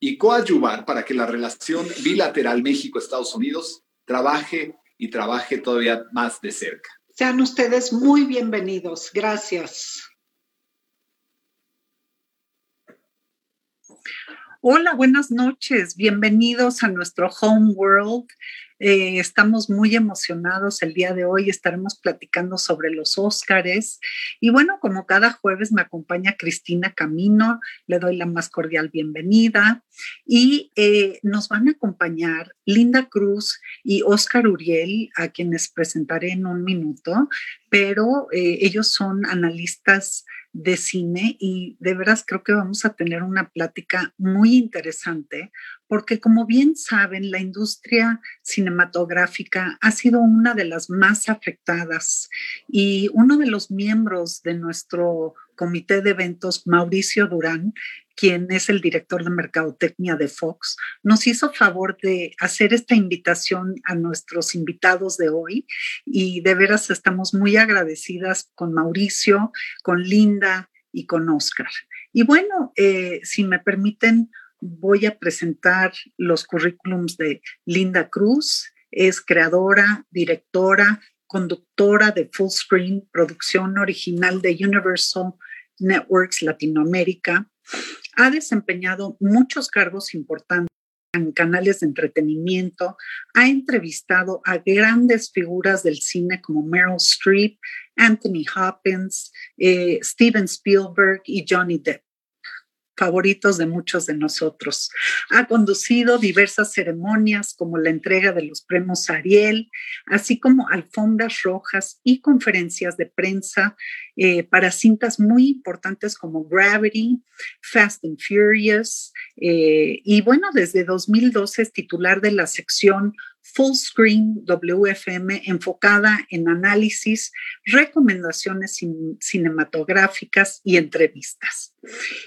y coadyuvar para que la relación bilateral México-Estados Unidos trabaje y trabaje todavía más de cerca. Sean ustedes muy bienvenidos. Gracias. Hola, buenas noches. Bienvenidos a nuestro Home World. Eh, estamos muy emocionados el día de hoy. Estaremos platicando sobre los Óscares. Y bueno, como cada jueves me acompaña Cristina Camino. Le doy la más cordial bienvenida. Y eh, nos van a acompañar Linda Cruz y Óscar Uriel, a quienes presentaré en un minuto. Pero eh, ellos son analistas de cine y de veras creo que vamos a tener una plática muy interesante porque como bien saben, la industria cinematográfica ha sido una de las más afectadas y uno de los miembros de nuestro comité de eventos, Mauricio Durán, quien es el director de mercadotecnia de Fox, nos hizo favor de hacer esta invitación a nuestros invitados de hoy y de veras estamos muy agradecidas con Mauricio, con Linda y con Oscar. Y bueno, eh, si me permiten, voy a presentar los currículums de Linda Cruz. Es creadora, directora, conductora de Full Screen, producción original de Universal Networks Latinoamérica. Ha desempeñado muchos cargos importantes en canales de entretenimiento, ha entrevistado a grandes figuras del cine como Meryl Streep, Anthony Hopkins, eh, Steven Spielberg y Johnny Depp favoritos de muchos de nosotros. Ha conducido diversas ceremonias como la entrega de los premios Ariel, así como alfombras rojas y conferencias de prensa eh, para cintas muy importantes como Gravity, Fast and Furious, eh, y bueno, desde 2012 es titular de la sección Full Screen WFM enfocada en análisis, recomendaciones cinematográficas y entrevistas.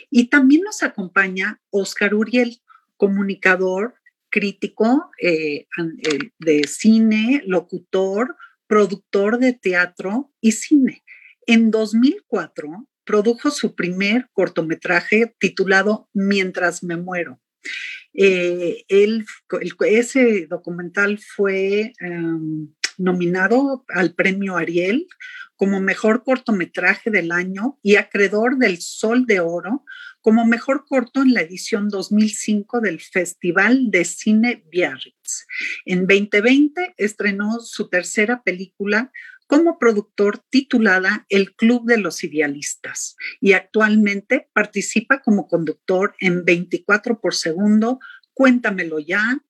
Y también nos acompaña Oscar Uriel, comunicador, crítico eh, de cine, locutor, productor de teatro y cine. En 2004 produjo su primer cortometraje titulado Mientras me muero eh, ese documental fue em, nominado al premio Ariel como mejor cortometraje del año y acreedor del Sol de Oro como mejor corto en la edición 2005 del Festival de Cine Biarritz. En 2020 estrenó su tercera película como productor titulada El Club de los Idealistas y actualmente participa como conductor en 24 por segundo, Cuéntamelo ya,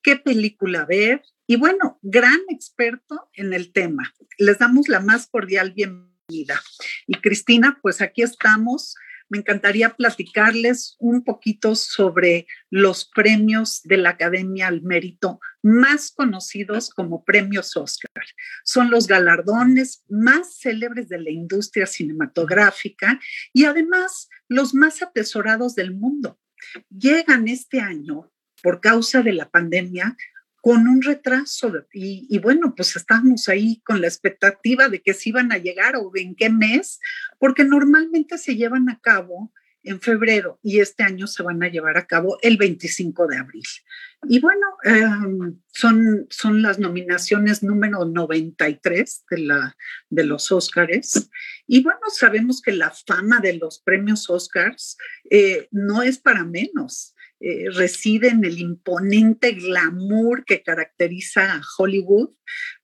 qué película ver y bueno, gran experto en el tema. Les damos la más cordial bienvenida. Y Cristina, pues aquí estamos. Me encantaría platicarles un poquito sobre los premios de la Academia al Mérito, más conocidos como premios Oscar. Son los galardones más célebres de la industria cinematográfica y además los más atesorados del mundo. Llegan este año por causa de la pandemia con un retraso y, bueno, pues estamos ahí con la expectativa de que si iban a llegar o en qué mes, porque normalmente se llevan a cabo en febrero y este año se van a llevar a cabo el 25 de abril. Y bueno, em, son, son las nominaciones número 93 de, la, de los Óscares. Y bueno, sabemos que la fama de los premios Óscars eh, no es para menos. Eh, reside en el imponente glamour que caracteriza a Hollywood.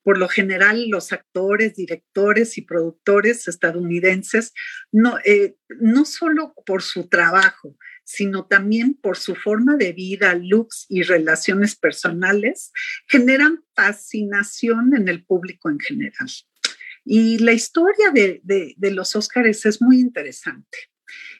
Por lo general, los actores, directores y productores estadounidenses, no, eh, no solo por su trabajo, sino también por su forma de vida, looks y relaciones personales, generan fascinación en el público en general. Y la historia de, de los Óscares es muy interesante.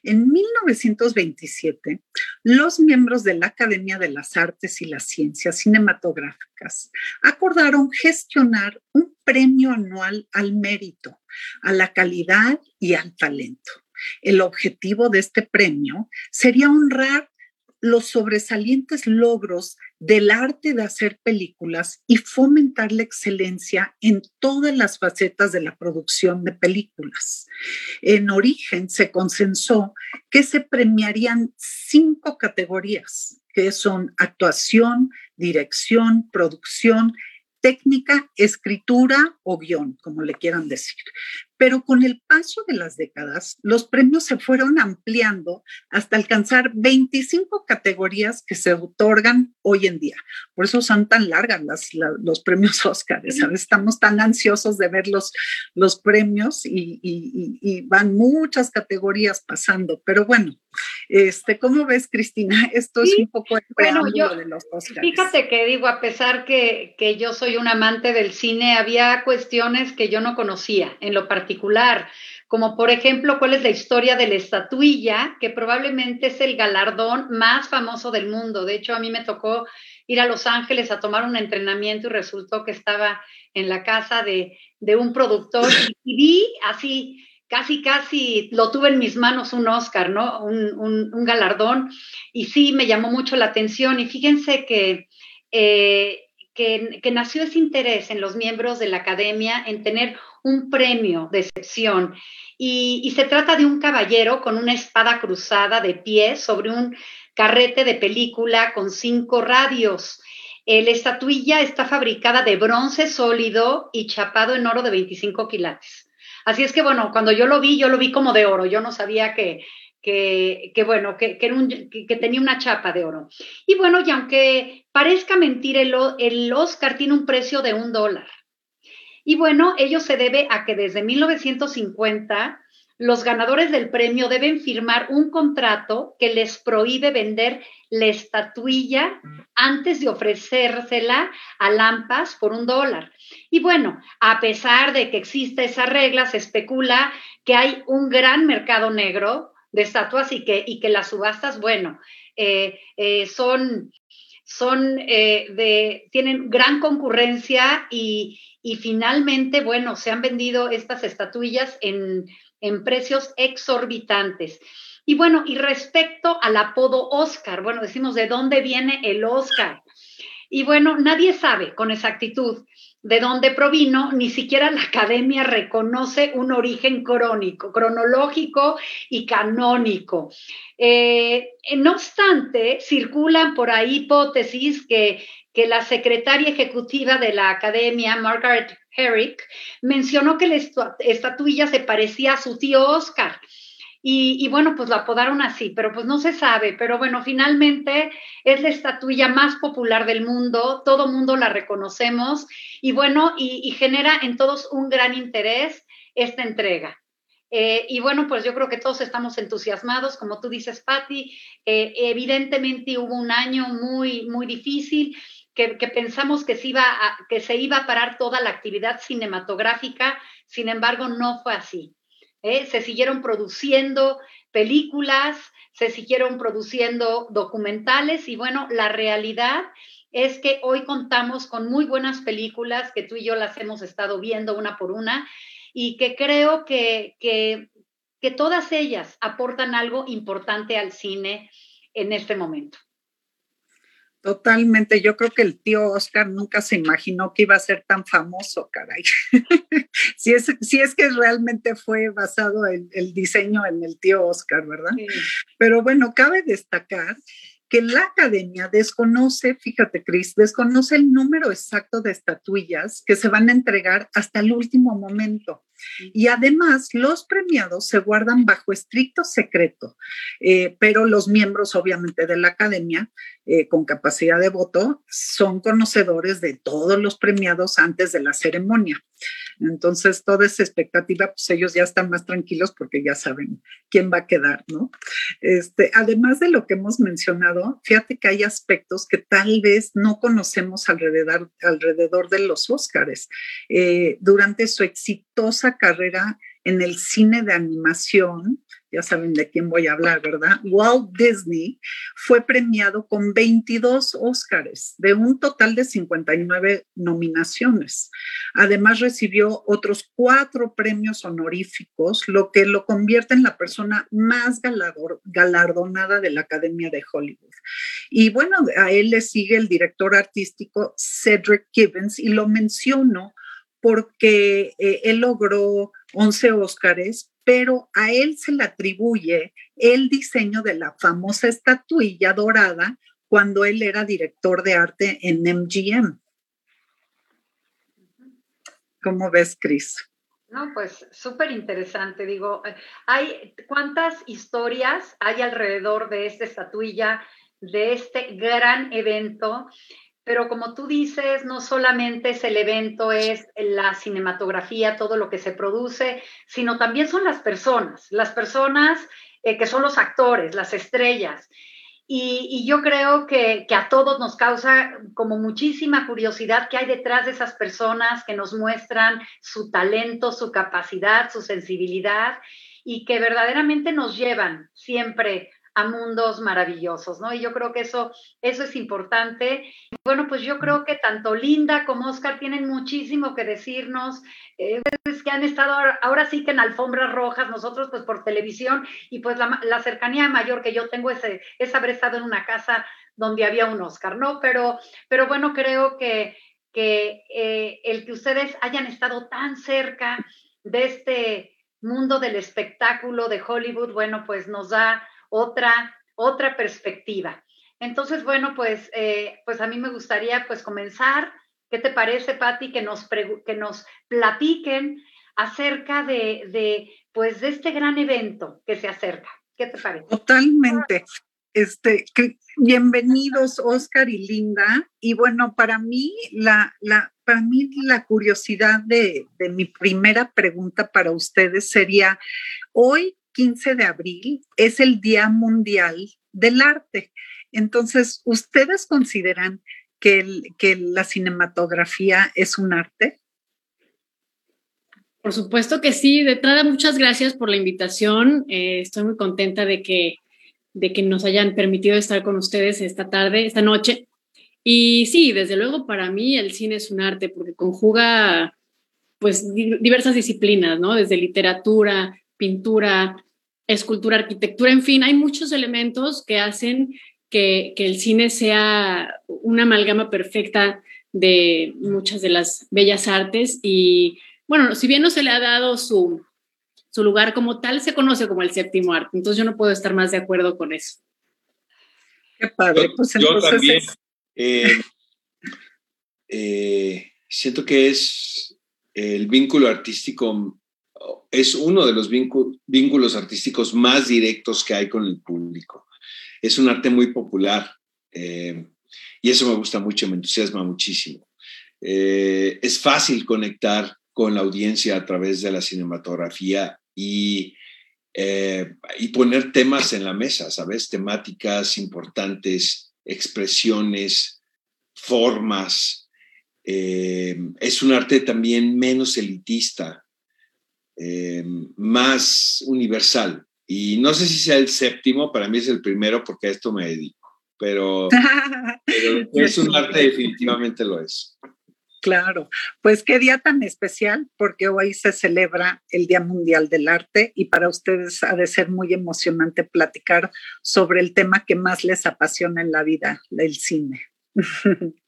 En 1927, los miembros de la Academia de las Artes y las Ciencias Cinematográficas acordaron gestionar un premio anual al mérito, a la calidad y al talento. El objetivo de este premio sería honrar los sobresalientes logros del arte de hacer películas y fomentar la excelencia en todas las facetas de la producción de películas. En origen se consensó que se premiarían cinco categorías, que son actuación, dirección, producción, técnica, escritura o guion, como le quieran decir. Pero con el paso de las décadas, los premios se fueron ampliando hasta alcanzar 25 categorías que se otorgan hoy en día. Por eso son tan largas las, los premios Oscar. Estamos tan ansiosos de ver los, los premios y, y, van muchas categorías pasando. Pero bueno, este, ¿cómo ves, Cristina? Esto es un poco el bueno, yo, de los Oscars. Fíjate que digo, a pesar que, que yo soy un amante del cine, había cuestiones que yo no conocía en lo particular particular, como por ejemplo cuál es la historia de la estatuilla, que probablemente es el galardón más famoso del mundo. De hecho, a mí me tocó ir a Los Ángeles a tomar un entrenamiento y resultó que estaba en la casa de, un productor y vi así, casi, casi lo tuve en mis manos un Oscar, ¿no? Un, galardón. Y sí, me llamó mucho la atención. Y fíjense que, eh, que, que, nació ese interés en los miembros de la academia en tener un premio de excepción. Y, se trata de un caballero con una espada cruzada de pie sobre un carrete de película con cinco radios. La estatuilla está fabricada de bronce sólido y chapado en oro de 25 quilates. Así es que, bueno, cuando yo lo vi, yo lo vi como de oro. Yo no sabía que, que, bueno, que, que, tenía una chapa de oro. Y bueno, y aunque parezca mentir, el, el Oscar tiene un precio de un dólar. Y bueno, ello se debe a que desde 1950 los ganadores del premio deben firmar un contrato que les prohíbe vender la estatuilla antes de ofrecérsela a Lampas por un dólar. Y bueno, a pesar de que existe esa regla, se especula que hay un gran mercado negro de estatuas y que, y que las subastas, bueno, eh, eh, son, son eh, de, tienen gran concurrencia y, y finalmente, bueno, se han vendido estas estatuillas en, precios exorbitantes. Y bueno, y respecto al apodo Oscar, bueno, decimos de dónde viene el Oscar. Y bueno, nadie sabe con exactitud de dónde provino, ni siquiera la academia reconoce un origen crónico, cronológico y canónico. Eh, no obstante, circulan por ahí hipótesis que, que la secretaria ejecutiva de la academia, Margaret Herrick, mencionó que la estatuilla se parecía a su tío Oscar. Y, bueno, pues lo apodaron así, pero pues no se sabe. Pero bueno, finalmente es la estatuilla más popular del mundo, todo mundo la reconocemos y bueno, y, genera en todos un gran interés esta entrega. Eh, y bueno, pues yo creo que todos estamos entusiasmados, como tú dices, Patti. Eh, evidentemente hubo un año muy, muy difícil, que, pensamos que se, iba que se iba a parar toda la actividad cinematográfica, sin embargo, no fue así. ¿Eh? se siguieron produciendo películas, se siguieron produciendo documentales y bueno, la realidad es que hoy contamos con muy buenas películas que tú y yo las hemos estado viendo una por una y que creo que, que, que todas ellas aportan algo importante al cine en este momento. Totalmente, yo creo que el tío Oscar nunca se imaginó que iba a ser tan famoso, caray. si, es, si es que realmente fue basado el, el diseño en el tío Oscar, ¿verdad? Pero bueno, cabe destacar que la academia desconoce, fíjate Cris, desconoce el número exacto de estatuillas que se van a entregar hasta el último momento. Y además, los premiados se guardan bajo estricto secreto, eh, pero los miembros, obviamente, de la academia eh, con capacidad de voto son conocedores de todos los premiados antes de la ceremonia. Entonces, toda esa expectativa, pues ellos ya están más tranquilos porque ya saben quién va a quedar, ¿no? Este, además de lo que hemos mencionado, fíjate que hay aspectos que tal vez no conocemos alrededor, alrededor de los Óscares. Eh, durante su exitosa carrera en el cine de animación, ya saben de quién voy a hablar, ¿verdad? Walt Disney fue premiado con 22 Óscares, de un total de 59 nominaciones. Además recibió otros cuatro premios honoríficos, lo que lo convierte en la persona más galardonada de la Academia de Hollywood. Y bueno, a él le sigue el director artístico Cedric Gibbons y lo menciono porque eh, él logró 11 Óscares, pero a él se le atribuye el diseño de la famosa estatuilla dorada cuando él era director de arte en MGM. ¿Cómo ves, Cris? No, pues súper interesante. Digo, eh, hay cuántas historias hay alrededor de esta estatuilla, de este gran evento pero como tú dices, no solamente es el evento, es la cinematografía, todo lo que se produce, sino también son las personas, las personas eh, que son los actores, las estrellas. Y, yo creo que, que, a todos nos causa como muchísima curiosidad qué hay detrás de esas personas que nos muestran su talento, su capacidad, su sensibilidad y que verdaderamente nos llevan siempre a mundos maravillosos, ¿no? Y yo creo que eso, eso es importante. Bueno, pues yo creo que tanto Linda como Oscar tienen muchísimo que decirnos, eh, que han estado ahora, sí que en alfombras rojas, nosotros pues por televisión, y pues la, cercanía mayor que yo tengo es, es, haber estado en una casa donde había un Oscar, ¿no? Pero, pero bueno, creo que, que eh, el que ustedes hayan estado tan cerca de este mundo del espectáculo de Hollywood, bueno, pues nos da otra, otra perspectiva. Entonces, bueno, pues, eh, pues a mí me gustaría pues comenzar. ¿Qué te parece, Patti, que nos, que nos platiquen acerca de, de, pues, de este gran evento que se acerca? ¿Qué te parece? Totalmente. Este, bienvenidos, Oscar y Linda. Y bueno, para mí, la, la, para mí la curiosidad de, de mi primera pregunta para ustedes sería, hoy 15 de abril es el Día Mundial del Arte. Entonces, ¿ustedes consideran que, que la cinematografía es un arte? Por supuesto que sí. De entrada, muchas gracias por la invitación. Eh, estoy muy contenta de que, de que nos hayan permitido estar con ustedes esta tarde, esta noche. Y sí, desde luego para mí el cine es un arte porque conjuga pues diversas disciplinas, ¿no? Desde literatura, pintura, escultura, arquitectura, en fin, hay muchos elementos que hacen que, que el cine sea una amalgama perfecta de muchas de las bellas artes y bueno, si bien no se le ha dado su, su lugar como tal, se conoce como el séptimo arte, entonces yo no puedo estar más de acuerdo con eso. Qué padre, pues yo también eh, eh, siento que es el vínculo artístico, es uno de los vínculos artísticos más directos que hay con el público. Es un arte muy popular eh, y eso me gusta mucho, me entusiasma muchísimo. es fácil conectar con la audiencia a través de la cinematografía y, eh, y poner temas en la mesa, ¿sabes? Temáticas importantes, expresiones, formas. Eh, es un arte también menos elitista, eh, más universal. Y no sé si sea el séptimo, para mí es el primero porque a esto me dedico, pero, pero es un arte definitivamente lo es. Claro, pues qué día tan especial porque hoy se celebra el Día Mundial del Arte y para ustedes ha de ser muy emocionante platicar sobre el tema que más les apasiona en la vida, el cine.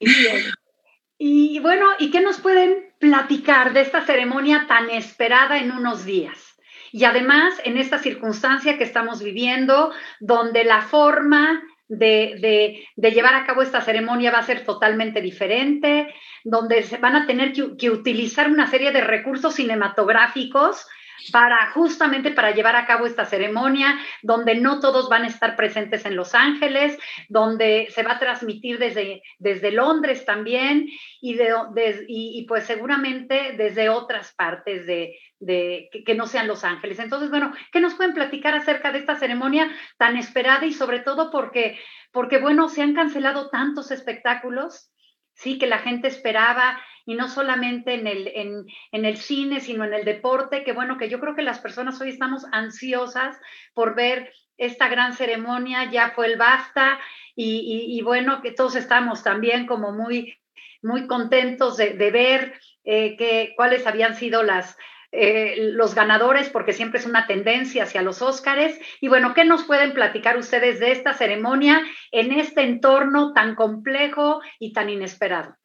Y, bueno, ¿y qué nos pueden platicar de esta ceremonia tan esperada en unos días? Y además, en esta circunstancia que estamos viviendo, donde la forma de, llevar a cabo esta ceremonia va a ser totalmente diferente, donde se van a tener que, utilizar una serie de recursos cinematográficos para justamente para llevar a cabo esta ceremonia, donde no todos van a estar presentes en Los Ángeles, donde se va a transmitir desde, desde Londres también y, de, y, pues seguramente desde otras partes de, de que, no sean Los Ángeles. Entonces, bueno, ¿qué nos pueden platicar acerca de esta ceremonia tan esperada y sobre todo porque, porque bueno, se han cancelado tantos espectáculos? Sí, que la gente esperaba, y no solamente en el, en, el cine, sino en el deporte, que bueno, que yo creo que las personas hoy estamos ansiosas por ver esta gran ceremonia, ya fue el basta, y, bueno, que todos estamos también como muy, muy contentos de, ver eh, cuáles habían sido las, eh, los ganadores, porque siempre es una tendencia hacia los Óscares. Y bueno, ¿qué nos pueden platicar ustedes de esta ceremonia en este entorno tan complejo y tan inesperado?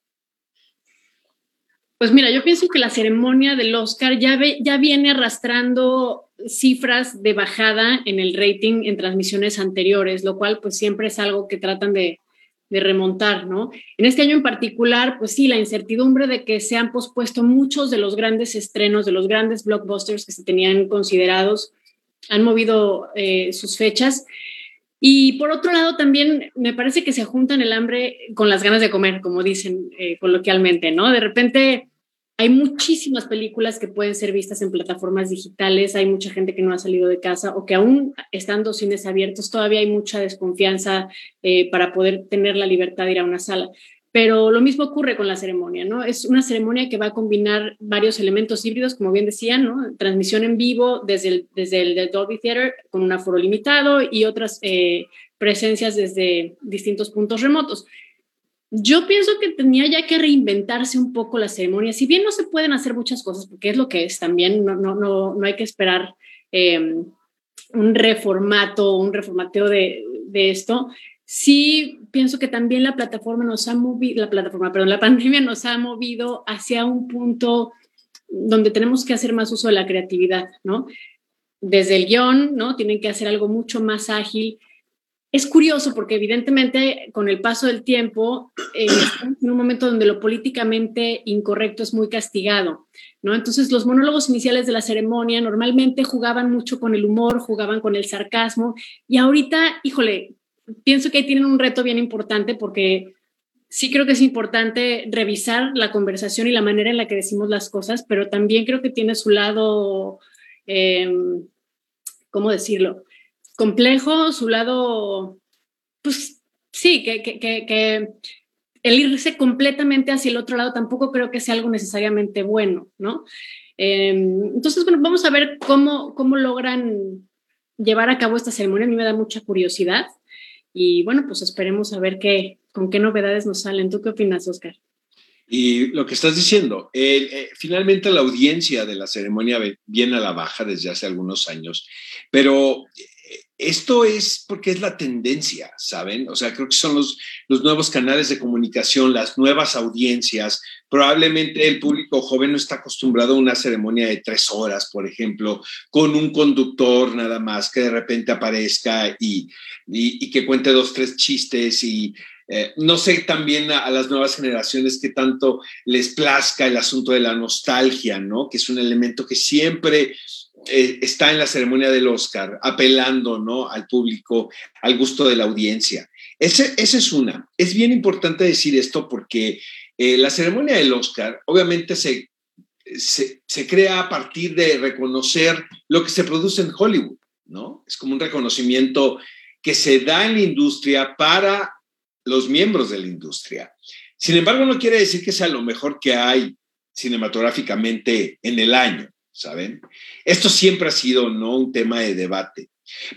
Pues mira, yo pienso que la ceremonia del Oscar ya, ya viene arrastrando cifras de bajada en el rating en transmisiones anteriores, lo cual pues siempre es algo que tratan de, de remontar, ¿no? En este año en particular, pues sí, la incertidumbre de que se han pospuesto muchos de los grandes estrenos, de los grandes blockbusters que se tenían considerados, han movido eh, sus fechas. Y por otro lado, también me parece que se juntan el hambre con las ganas de comer, como dicen eh, coloquialmente, ¿no? De repente hay muchísimas películas que pueden ser vistas en plataformas digitales, hay mucha gente que no ha salido de casa o que aún estando cines abiertos todavía hay mucha desconfianza eh, para poder tener la libertad de ir a una sala. Pero lo mismo ocurre con la ceremonia, ¿no? Es una ceremonia que va a combinar varios elementos híbridos, como bien decían, ¿no? Transmisión en vivo desde el, desde el Dolby Theater con un aforo limitado y otras eh, presencias desde distintos puntos remotos. Yo pienso que tenía ya que reinventarse un poco la ceremonia, si bien no se pueden hacer muchas cosas, porque es lo que es también, no, no, no, no hay que esperar em, un reformato, un reformateo de, de, esto. Sí, pienso que también la plataforma nos ha movido, la plataforma, perdón, la pandemia nos ha movido hacia un punto donde tenemos que hacer más uso de la creatividad, ¿no? Desde el guion, ¿no? Tienen que hacer algo mucho más ágil es curioso porque evidentemente con el paso del tiempo eh, estamos en un momento donde lo políticamente incorrecto es muy castigado, ¿no? Entonces los monólogos iniciales de la ceremonia normalmente jugaban mucho con el humor, jugaban con el sarcasmo y ahorita, híjole, pienso que tienen un reto bien importante porque sí creo que es importante revisar la conversación y la manera en la que decimos las cosas, pero también creo que tiene su lado, em, ¿cómo decirlo? Complejo, su lado, pues sí, que, que, que, el irse completamente hacia el otro lado tampoco creo que sea algo necesariamente bueno, ¿no? Em, entonces, bueno, vamos a ver cómo, cómo logran llevar a cabo esta ceremonia. A mí me da mucha curiosidad y bueno, pues esperemos a ver qué, con qué novedades nos salen. ¿Tú qué opinas, Oscar? Y lo que estás diciendo, eh, finalmente la audiencia de la ceremonia viene a la baja desde hace algunos años, pero esto es porque es la tendencia, ¿saben? O sea, creo que son los, nuevos canales de comunicación, las nuevas audiencias. Probablemente el público joven no está acostumbrado a una ceremonia de tres horas, por ejemplo, con un conductor nada más que de repente aparezca y, que cuente dos, tres chistes y eh, no sé también a, las nuevas generaciones que tanto les plazca el asunto de la nostalgia, ¿no? Que es un elemento que siempre eh, está en la ceremonia del Oscar, apelando ¿no? al público, al gusto de la audiencia. Ese, esa es una. Es bien importante decir esto porque eh, la ceremonia del Oscar obviamente se, se, se, crea a partir de reconocer lo que se produce en Hollywood, ¿no? Es como un reconocimiento que se da en la industria para los miembros de la industria. Sin embargo, no quiere decir que sea lo mejor que hay cinematográficamente en el año. ¿Saben? Esto siempre ha sido no un tema de debate,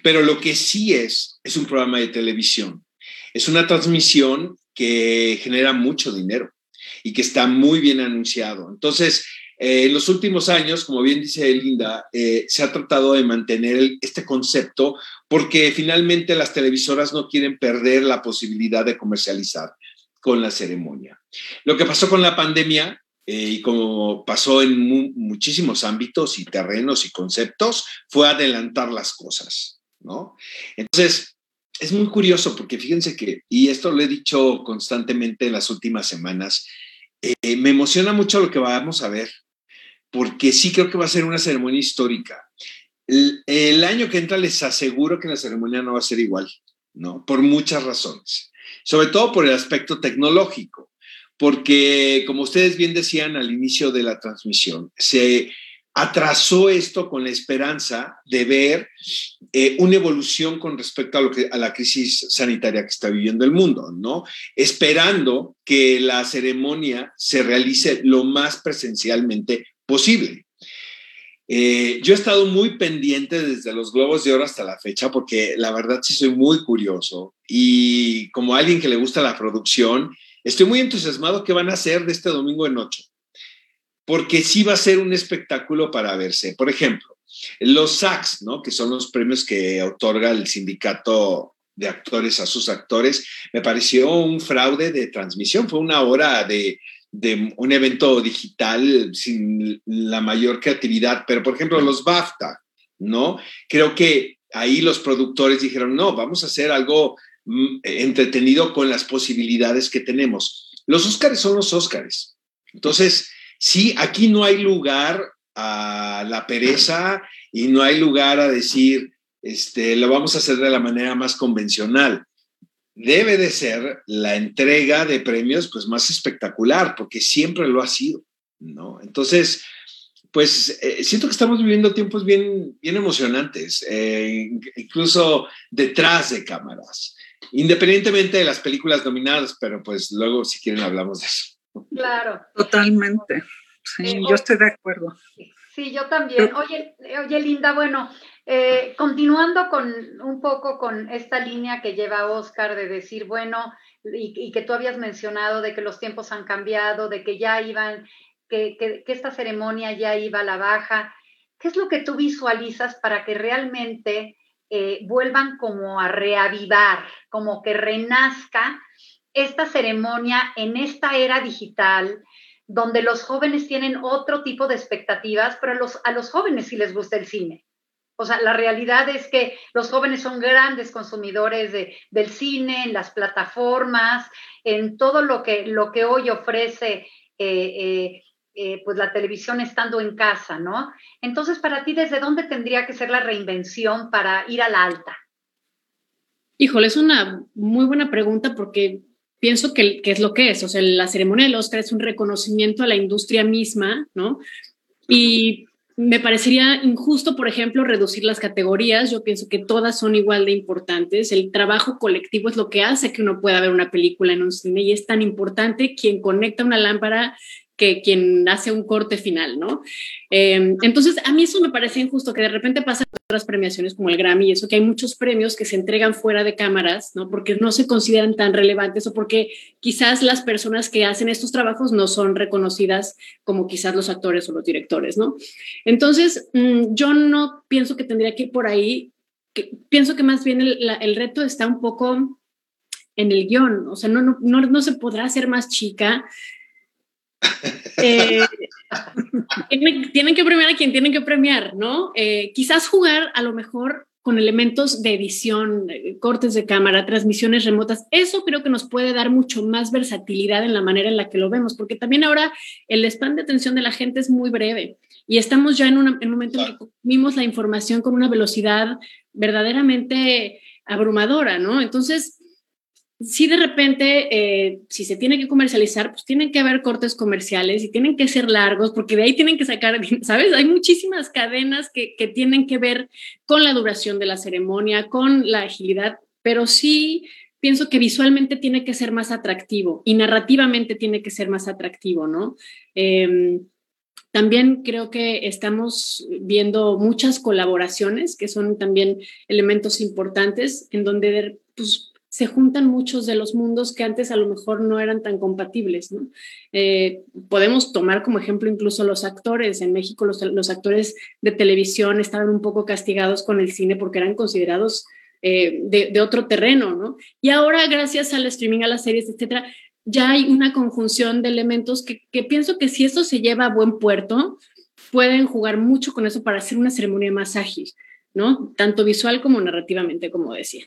pero lo que sí es, es un programa de televisión. Es una transmisión que genera mucho dinero y que está muy bien anunciado. Entonces, eh, en los últimos años, como bien dice Linda, eh, se ha tratado de mantener este concepto porque finalmente las televisoras no quieren perder la posibilidad de comercializar con la ceremonia. Lo que pasó con la pandemia eh, y como pasó en muchísimos ámbitos y terrenos y conceptos, fue adelantar las cosas, ¿no? Entonces, es muy curioso porque fíjense que, y esto lo he dicho constantemente en las últimas semanas, eh, me emociona mucho lo que vamos a ver, porque sí creo que va a ser una ceremonia histórica. El, el año que entra les aseguro que la ceremonia no va a ser igual, ¿no? Por muchas razones, sobre todo por el aspecto tecnológico porque, como ustedes bien decían al inicio de la transmisión, se atrasó esto con la esperanza de ver eh, una evolución con respecto a, lo que, a la crisis sanitaria que está viviendo el mundo, ¿no? Esperando que la ceremonia se realice lo más presencialmente posible. Eh, yo he estado muy pendiente desde los Globos de Oro hasta la fecha porque la verdad sí soy muy curioso y como alguien que le gusta la producción, Estoy muy entusiasmado que van a hacer de este domingo en ocho, porque sí va a ser un espectáculo para verse. Por ejemplo, los SACs, ¿no? que son los premios que otorga el sindicato de actores a sus actores, me pareció un fraude de transmisión. Fue una hora de, de un evento digital sin la mayor creatividad. Pero, por ejemplo, los BAFTA, ¿no? Creo que ahí los productores dijeron, no, vamos a hacer algo entretenido con las posibilidades que tenemos. Los Óscares son los Óscares. Entonces, sí, aquí no hay lugar a la pereza y no hay lugar a decir, este, lo vamos a hacer de la manera más convencional. Debe de ser la entrega de premios pues más espectacular, porque siempre lo ha sido, ¿no? Entonces, pues eh, siento que estamos viviendo tiempos bien, bien emocionantes, eh, incluso detrás de cámaras independientemente de las películas nominadas, pero pues luego si quieren hablamos de eso. Claro. Totalmente. Sí, eh, yo estoy de acuerdo. Sí, yo también. Oye, oye Linda, bueno, eh, continuando con un poco con esta línea que lleva Oscar de decir, bueno, y, que tú habías mencionado de que los tiempos han cambiado, de que ya iban, que, que, que esta ceremonia ya iba a la baja. ¿Qué es lo que tú visualizas para que realmente eh, vuelvan como a reavivar, como que renazca esta ceremonia en esta era digital, donde los jóvenes tienen otro tipo de expectativas, pero a los, jóvenes sí les gusta el cine. O sea, la realidad es que los jóvenes son grandes consumidores de, del cine, en las plataformas, en todo lo que, lo que hoy ofrece eh, eh, eh, pues la televisión estando en casa, ¿no? Entonces, para ti, ¿desde dónde tendría que ser la reinvención para ir a la alta? Híjole, es una muy buena pregunta porque pienso que, es lo que es. O sea, la ceremonia del Oscar es un reconocimiento a la industria misma, ¿no? Y me parecería injusto, por ejemplo, reducir las categorías. Yo pienso que todas son igual de importantes. El trabajo colectivo es lo que hace que uno pueda ver una película en un cine y es tan importante quien conecta una lámpara que quien hace un corte final, ¿no? Em, entonces, a mí eso me parece injusto, que de repente pasan otras premiaciones como el Grammy y eso, que hay muchos premios que se entregan fuera de cámaras, ¿no? Porque no se consideran tan relevantes o porque quizás las personas que hacen estos trabajos no son reconocidas como quizás los actores o los directores, ¿no? Entonces, mm, yo no pienso que tendría que ir por ahí pienso que más bien el, reto está un poco en el guion, o sea, no, no, no, se podrá hacer más chica. Eh, tienen, que premiar a quien tienen que premiar, ¿no? Eh, quizás jugar a lo mejor con elementos de edición, cortes de cámara, transmisiones remotas. Eso creo que nos puede dar mucho más versatilidad en la manera en la que lo vemos, porque también ahora el span de atención de la gente es muy breve y estamos ya en, un momento en que vimos la información con una velocidad verdaderamente abrumadora, ¿no? Entonces, si de repente, eh, si se tiene que comercializar, pues tienen que haber cortes comerciales y tienen que ser largos, porque de ahí tienen que sacar, ¿sabes? Hay muchísimas cadenas que, que tienen que ver con la duración de la ceremonia, con la agilidad, pero sí pienso que visualmente tiene que ser más atractivo y narrativamente tiene que ser más atractivo, ¿no? Eh, también creo que estamos viendo muchas colaboraciones que son también elementos importantes en donde pues, se juntan muchos de los mundos que antes a lo mejor no eran tan compatibles. ¿no? Eh, podemos tomar como ejemplo incluso los actores. En México los, actores de televisión estaban un poco castigados con el cine porque eran considerados eh, de, otro terreno. ¿no? Y ahora, gracias al streaming, a las series, etcétera, ya hay una conjunción de elementos que, que pienso que si esto se lleva a buen puerto, pueden jugar mucho con eso para hacer una ceremonia más ágil, ¿no? Tanto visual como narrativamente, como decía.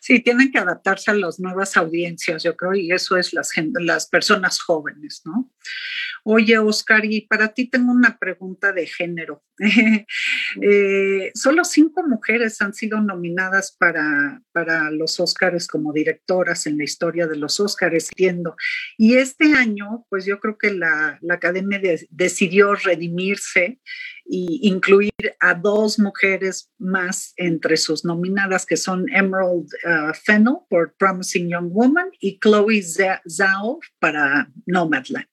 Sí, tienen que adaptarse a las nuevas audiencias, yo creo, y eso es las, las personas jóvenes, ¿no? Oye, Oscar, y para ti tengo una pregunta de género. eh, solo cinco mujeres han sido nominadas para, para los Oscars como directoras en la historia de los Oscars, entiendo. Y este año, pues yo creo que la, la Academia decidió redimirse y incluir a dos mujeres más entre sus nominadas, que son Emerald uh, Fennell por Promising Young Woman y Chloe Zhao para Nomadland.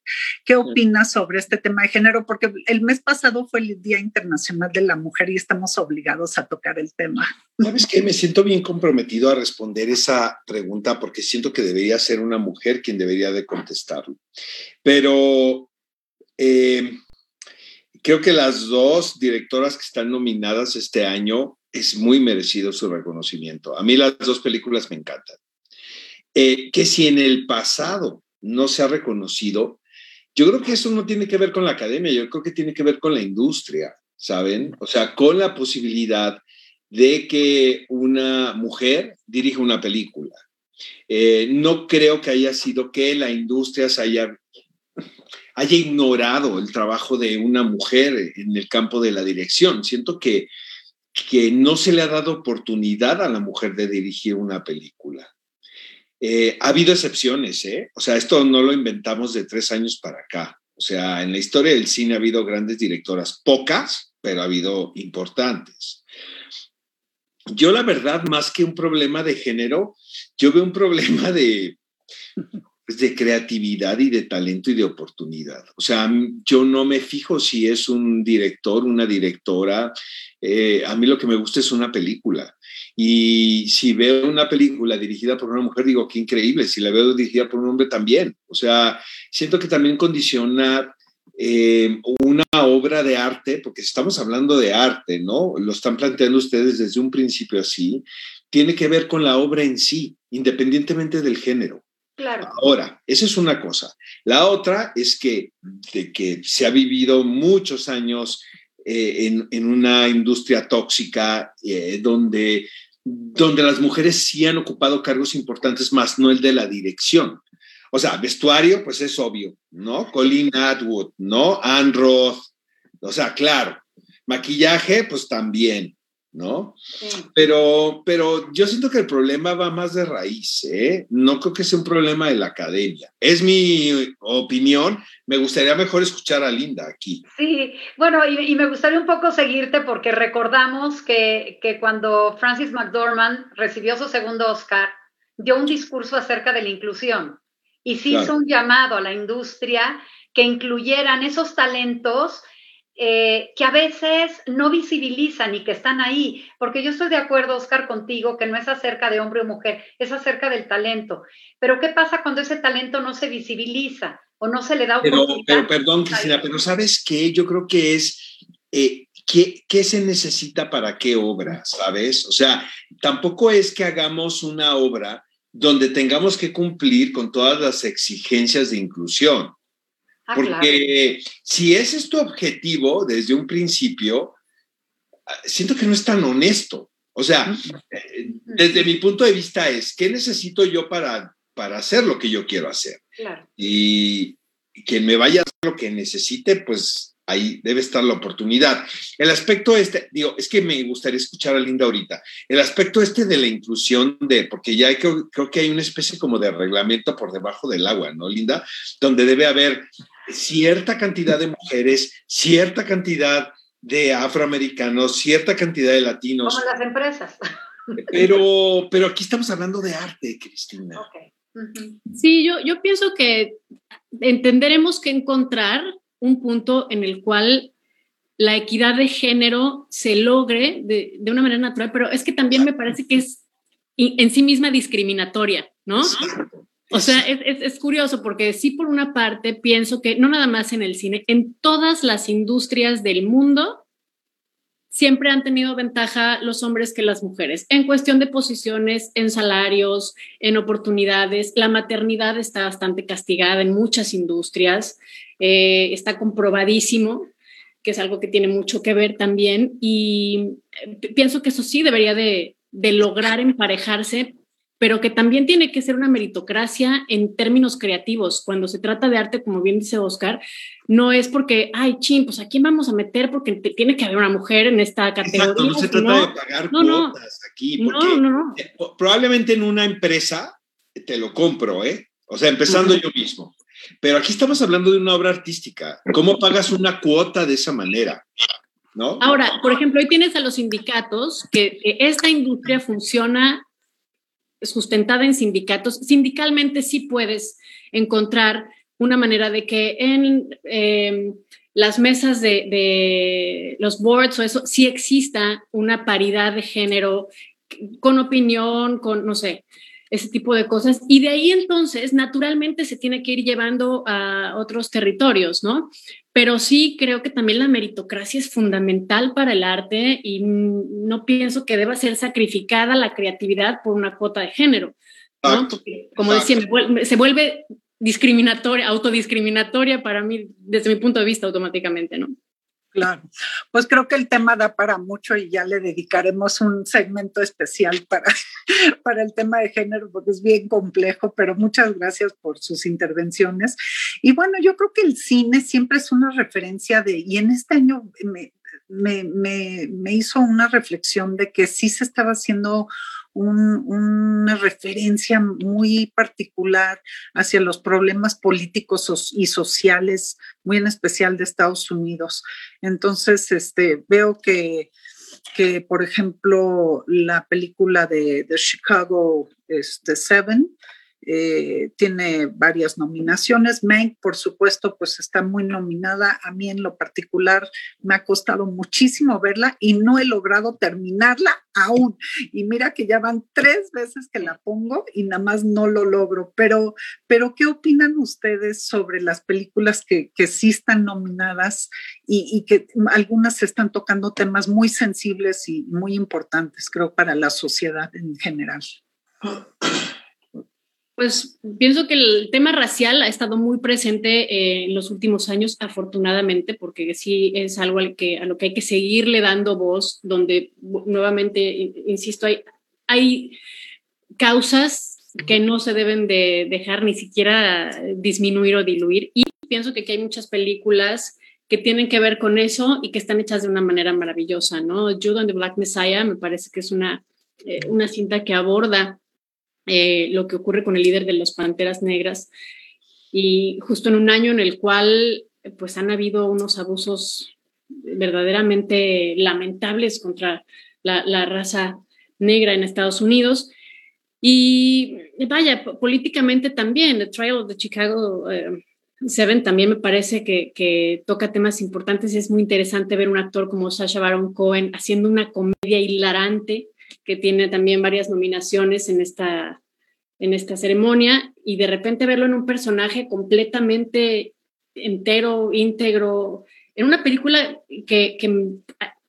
¿Qué opinas sobre este tema de género? Porque el mes pasado fue el Día Internacional de la Mujer y estamos obligados a tocar el tema. ¿Sabes qué? Me siento bien comprometido a responder esa pregunta porque siento que debería ser una mujer quien debería de contestarlo. Pero... Eh, creo que las dos directoras que están nominadas este año es muy merecido su reconocimiento. A mí las dos películas me encantan. Eh, que si en el pasado no se ha reconocido, yo creo que eso no tiene que ver con la academia, yo creo que tiene que ver con la industria, ¿saben? O sea, con la posibilidad de que una mujer dirija una película. Eh, no creo que haya sido que la industria se haya haya ignorado el trabajo de una mujer en el campo de la dirección. Siento que, que no se le ha dado oportunidad a la mujer de dirigir una película. Eh, ha habido excepciones, ¿eh? O sea, esto no lo inventamos de tres años para acá. O sea, en la historia del cine ha habido grandes directoras, pocas, pero ha habido importantes. Yo la verdad, más que un problema de género, yo veo un problema de, de creatividad y de talento y de oportunidad. O sea, yo no me fijo si es un director, una directora. Eh, a mí lo que me gusta es una película. Y si veo una película dirigida por una mujer, digo, qué increíble. Si la veo dirigida por un hombre, también. O sea, siento que también condiciona eh, una obra de arte, porque estamos hablando de arte, ¿no? Lo están planteando ustedes desde un principio así, tiene que ver con la obra en sí, independientemente del género. Ahora, esa es una cosa. La otra es que, de que se ha vivido muchos años eh, en, una industria tóxica eh, donde, donde las mujeres sí han ocupado cargos importantes, más no el de la dirección. O sea, vestuario, pues es obvio, ¿no? Colleen Atwood, ¿no? Anne Roth, o sea, claro. Maquillaje, pues también. ¿No? Pero, pero yo siento que el problema va más de raíz, ¿eh? No creo que sea un problema de la academia. Es mi opinión. Me gustaría mejor escuchar a Linda aquí. Sí, bueno, y, me gustaría un poco seguirte porque recordamos que, que cuando Francis McDormand recibió su segundo Oscar, dio un discurso acerca de la inclusión y se hizo un llamado a la industria que incluyeran esos talentos eh, que a veces no visibilizan y que están ahí, porque yo estoy de acuerdo, Oscar, contigo, que no es acerca de hombre o mujer, es acerca del talento. Pero ¿qué pasa cuando ese talento no se visibiliza o no se le da oportunidad? Pero, pero perdón, Cristina, pero ¿sabes qué? Yo creo que es... Eh, ¿qué, ¿qué se necesita para qué obra, sabes? O sea, tampoco es que hagamos una obra donde tengamos que cumplir con todas las exigencias de inclusión. Ah, Porque si ese es tu objetivo desde un principio, siento que no es tan honesto. O sea, eh, desde mi punto de vista es, ¿qué necesito yo para, para hacer lo que yo quiero hacer? Y, y quien me vaya a hacer lo que necesite, pues ahí debe estar la oportunidad. El aspecto este, digo, es que me gustaría escuchar a Linda ahorita, el aspecto este de la inclusión de, porque ya creo, creo que hay una especie como de reglamento por debajo del agua, ¿no, Linda? Donde debe haber cierta cantidad de mujeres, cierta cantidad de afroamericanos, cierta cantidad de latinos. Como las empresas. Pero, pero aquí estamos hablando de arte, Cristina. Sí, yo, yo pienso que entenderemos que encontrar un punto en el cual la equidad de género se logre de, una manera natural, pero es que también me parece que es en sí misma discriminatoria, ¿no? O sea, es, curioso porque sí, por una parte, pienso que no nada más en el cine, en todas las industrias del mundo, siempre han tenido ventaja los hombres que las mujeres, en cuestión de posiciones, en salarios, en oportunidades. La maternidad está bastante castigada en muchas industrias. Eh, está comprobadísimo, que es algo que tiene mucho que ver también, y eh, pienso que eso sí debería de, lograr emparejarse, pero que también tiene que ser una meritocracia en términos creativos. Cuando se trata de arte, como bien dice Oscar, no es porque, ay, ching, pues a quién vamos a meter porque tiene que haber una mujer en esta categoría. no se trata de pagar cuotas aquí, porque probablemente en una empresa te lo compro, ¿eh? O sea, empezando yo mismo. Pero aquí estamos hablando de una obra artística. ¿Cómo pagas una cuota de esa manera? ¿No? Ahora, por ejemplo, hoy tienes a los sindicatos, que, esta industria funciona sustentada en sindicatos. Sindicalmente sí puedes encontrar una manera de que en em, las mesas de, de, los boards o eso sí exista una paridad de género con opinión, con, no sé, ese tipo de cosas. Y de ahí entonces, naturalmente, se tiene que ir llevando a otros territorios, ¿no? Pero sí creo que también la meritocracia es fundamental para el arte y no pienso que deba ser sacrificada la creatividad por una cuota de género, ¿no? como decía, se vuelve discriminatoria, autodiscriminatoria para mí, desde mi punto de vista, automáticamente, ¿no? Claro, pues creo que el tema da para mucho y ya le dedicaremos un segmento especial para, para el tema de género porque es bien complejo, pero muchas gracias por sus intervenciones. Y bueno, yo creo que el cine siempre es una referencia de, y en este año me, me, me, me hizo una reflexión de que sí se estaba haciendo una referencia muy particular hacia los problemas políticos y sociales, muy en especial de Estados Unidos. Entonces, este, veo que, que por ejemplo, la película de, de Chicago este, Seven, eh, tiene varias nominaciones. Mank, por supuesto, pues está muy nominada. A mí en lo particular me ha costado muchísimo verla y no he logrado terminarla aún. Y mira que ya van tres veces que la pongo y nada más no lo logro. Pero, pero ¿qué opinan ustedes sobre las películas que, que sí están nominadas y, y que algunas están tocando temas muy sensibles y muy importantes, creo, para la sociedad en general? Pues pienso que el tema racial ha estado muy presente eh, en los últimos años, afortunadamente, porque sí es algo al que, a lo que hay que seguirle dando voz, donde nuevamente, insisto, hay, hay causas que no se deben de dejar ni siquiera disminuir o diluir. Y pienso que aquí hay muchas películas que tienen que ver con eso y que están hechas de una manera maravillosa, ¿no? Jude and the Black Messiah me parece que es una, eh, una cinta que aborda eh, lo que ocurre con el líder de las Panteras Negras. Y justo en un año en el cual pues han habido unos abusos verdaderamente lamentables contra la, raza negra en Estados Unidos. Y vaya, políticamente también, The Trial of the Chicago eh, Seven también me parece que, que, toca temas importantes. Es muy interesante ver un actor como Sasha Baron Cohen haciendo una comedia hilarante que tiene también varias nominaciones en esta, en esta ceremonia, y de repente verlo en un personaje completamente entero, íntegro, en una película que,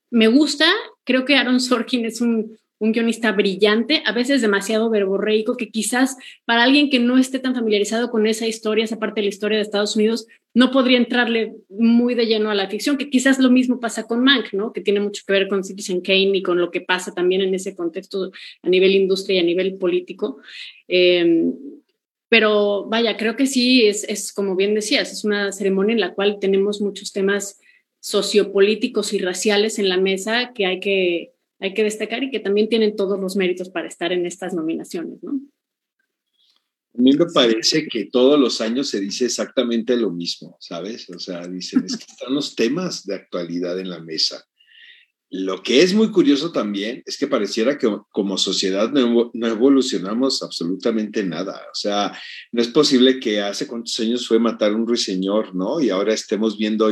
me gusta, creo que Aaron Sorkin es un, un guionista brillante, a veces demasiado verborreico, que quizás para alguien que no esté tan familiarizado con esa historia, esa parte de la historia de Estados Unidos, no podría entrarle muy de lleno a la ficción, que quizás lo mismo pasa con Mank, ¿no? Que tiene mucho que ver con Citizen Kane y con lo que pasa también en ese contexto a nivel industria y a nivel político. Em, pero vaya, creo que sí, es, es como bien decías, es una ceremonia en la cual tenemos muchos temas sociopolíticos y raciales en la mesa que hay que hay que destacar y que también tienen todos los méritos para estar en estas nominaciones, ¿no? A mí me parece que todos los años se dice exactamente lo mismo, ¿sabes? O sea, dicen, es que están los temas de actualidad en la mesa. Lo que es muy curioso también es que pareciera que como sociedad no, no, evolucionamos absolutamente nada. O sea, no es posible que hace cuántos años fue matar un ruiseñor, ¿no? Y ahora estemos viendo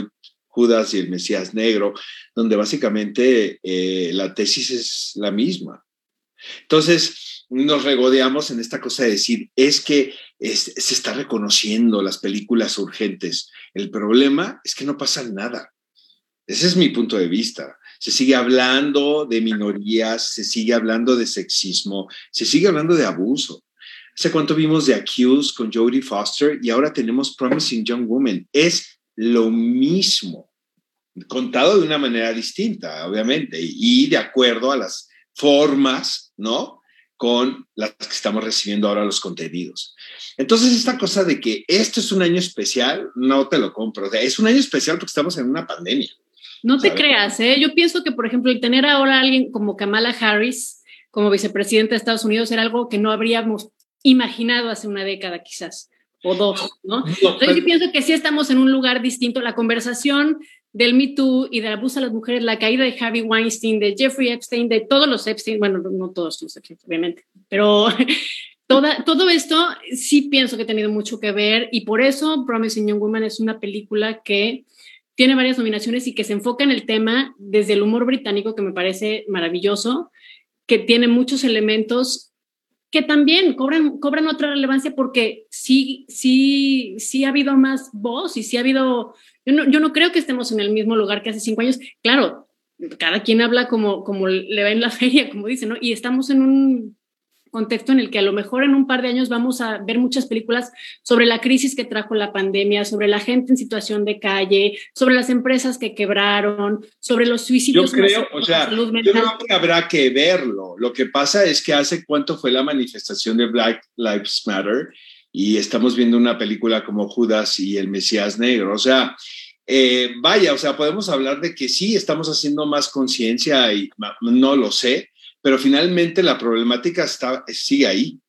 Judas y el Mesías Negro, donde básicamente eh, la tesis es la misma. Entonces, nos regodeamos en esta cosa de decir, es que se está reconociendo las películas urgentes. El problema es que no pasa nada. Ese es mi punto de vista. Se sigue hablando de minorías, se sigue hablando de sexismo, se sigue hablando de abuso. ¿Hace cuánto vimos de Accused con Jodie Foster y ahora tenemos Promising Young Woman? Es lo mismo, contado de una manera distinta, obviamente, y de acuerdo a las formas, ¿no? Con las que estamos recibiendo ahora los contenidos. Entonces, esta cosa de que esto es un año especial, no te lo compro. O sea, es un año especial porque estamos en una pandemia. No te creas, ¿eh? Yo pienso que, por ejemplo, el tener ahora a alguien como Kamala Harris como vicepresidenta de Estados Unidos era algo que no habríamos imaginado hace una década, quizás o dos, ¿no? Entonces yo pienso que sí estamos en un lugar distinto. La conversación del Me Too y del abuso a las mujeres, la caída de Harvey Weinstein, de Jeffrey Epstein, de todos los Epstein, bueno, no todos los Epstein, obviamente, pero toda, todo esto sí pienso que ha tenido mucho que ver y por eso Promising Young Woman es una película que tiene varias nominaciones y que se enfoca en el tema desde el humor británico, que me parece maravilloso, que tiene muchos elementos que también cobran, cobran otra relevancia porque sí, sí, sí ha habido más voz y sí ha habido, yo no, yo no creo que estemos en el mismo lugar que hace cinco años. Claro, cada quien habla como, como le va en la feria, como dicen, ¿no? Y estamos en un contexto en el que a lo mejor en un par de años vamos a ver muchas películas sobre la crisis que trajo la pandemia, sobre la gente en situación de calle, sobre las empresas que quebraron, sobre los suicidios. Yo creo, o sea, yo creo que habrá que verlo. Lo que pasa es que hace cuánto fue la manifestación de Black Lives Matter y estamos viendo una película como Judas y el Mesías Negro. O sea, eh, vaya, o sea, podemos hablar de que sí estamos haciendo más conciencia y no lo sé, pero finalmente la problemática está, sigue ahí,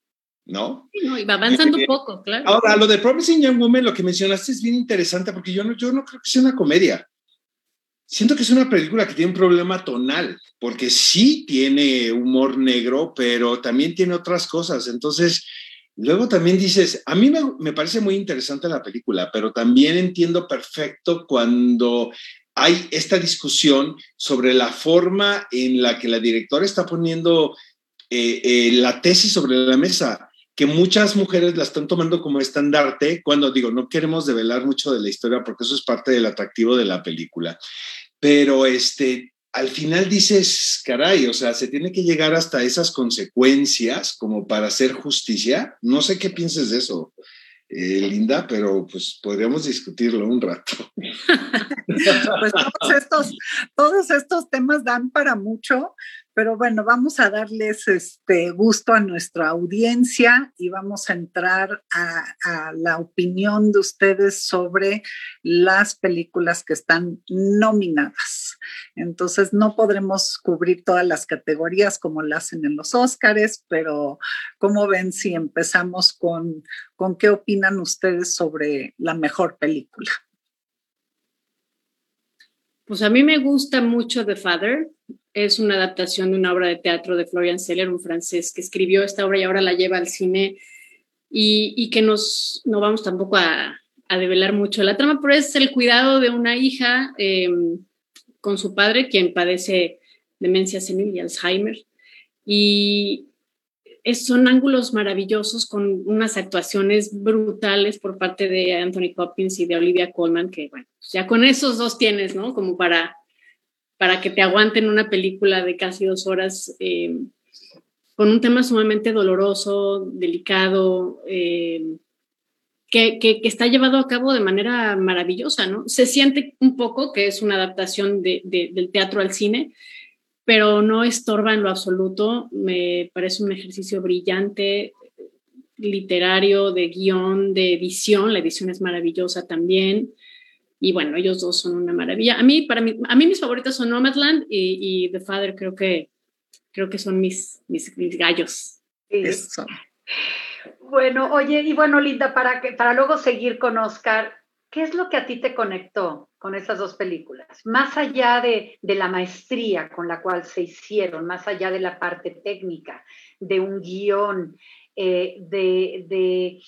¿no? Sí, no, y va avanzando un poco, claro. Ahora, lo de Promising Young Woman, lo que mencionaste es bien interesante porque yo no, yo no creo que sea una comedia. Siento que es una película que tiene un problema tonal, porque sí tiene humor negro, pero también tiene otras cosas. Entonces, luego también dices, a mí me, me parece muy interesante la película, pero también entiendo perfecto cuando hay esta discusión sobre la forma en la que la directora está poniendo eh, eh, la tesis sobre la mesa, que muchas mujeres la están tomando como estandarte, cuando digo, no queremos develar mucho de la historia porque eso es parte del atractivo de la película, pero este, al final dices, caray, o sea, se tiene que llegar hasta esas consecuencias como para hacer justicia. No sé qué pienses de eso. Eh, linda, pero pues podríamos discutirlo un rato. pues todos estos, todos estos temas dan para mucho, pero bueno, vamos a darles este gusto a nuestra audiencia y vamos a entrar a, a, la opinión de ustedes sobre las películas que están nominadas. Entonces, no podremos cubrir todas las categorías como lo hacen en los Óscares, pero ¿cómo ven si empezamos con, con qué opinan ustedes sobre la mejor película? Pues a mí me gusta mucho The Father es una adaptación de una obra de teatro de Florian Seller, un francés que escribió esta obra y ahora la lleva al cine y, que nos, no vamos tampoco a, a, develar mucho la trama, pero es el cuidado de una hija em, con su padre, quien padece demencia senil y Alzheimer. Y son ángulos maravillosos con unas actuaciones brutales por parte de Anthony Hopkins y de Olivia Colman, que bueno, ya con esos dos tienes, ¿no? Como para para que te aguanten una película de casi dos horas eh, con un tema sumamente doloroso, delicado, eh, que, está llevado a cabo de manera maravillosa, ¿no? Se siente un poco que es una adaptación del teatro al cine, pero no estorba en lo absoluto. Me parece un ejercicio brillante, literario, de guion, de edición. La edición es maravillosa también. Y bueno, ellos dos son una maravilla. A mí, para mí, a mí mis favoritos son Nomadland y, The Father, creo que, creo que son mis, mis, gallos. Bueno, oye, y bueno, Linda, para, que, para luego seguir con Oscar, ¿qué es lo que a ti te conectó con esas dos películas? Más allá de, la maestría con la cual se hicieron, más allá de la parte técnica, de un guion, eh, de, de,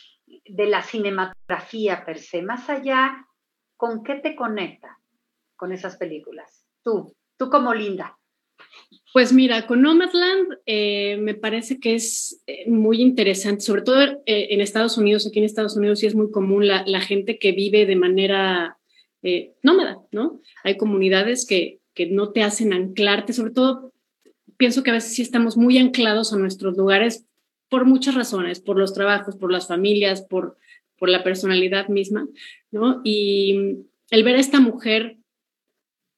de la cinematografía per se, más allá, ¿con qué te conecta con esas películas? Tú, tú como Linda. Pues mira, con Nomadland eh, me parece que es eh, muy interesante, sobre todo eh, en Estados Unidos, aquí en Estados Unidos sí es muy común la, gente que vive de manera nómada, ¿no? Hay comunidades que, que no te hacen anclarte, sobre todo pienso que a veces sí estamos muy anclados a nuestros lugares por muchas razones, por los trabajos, por las familias, por, por la personalidad misma, ¿no? Y el ver a esta mujer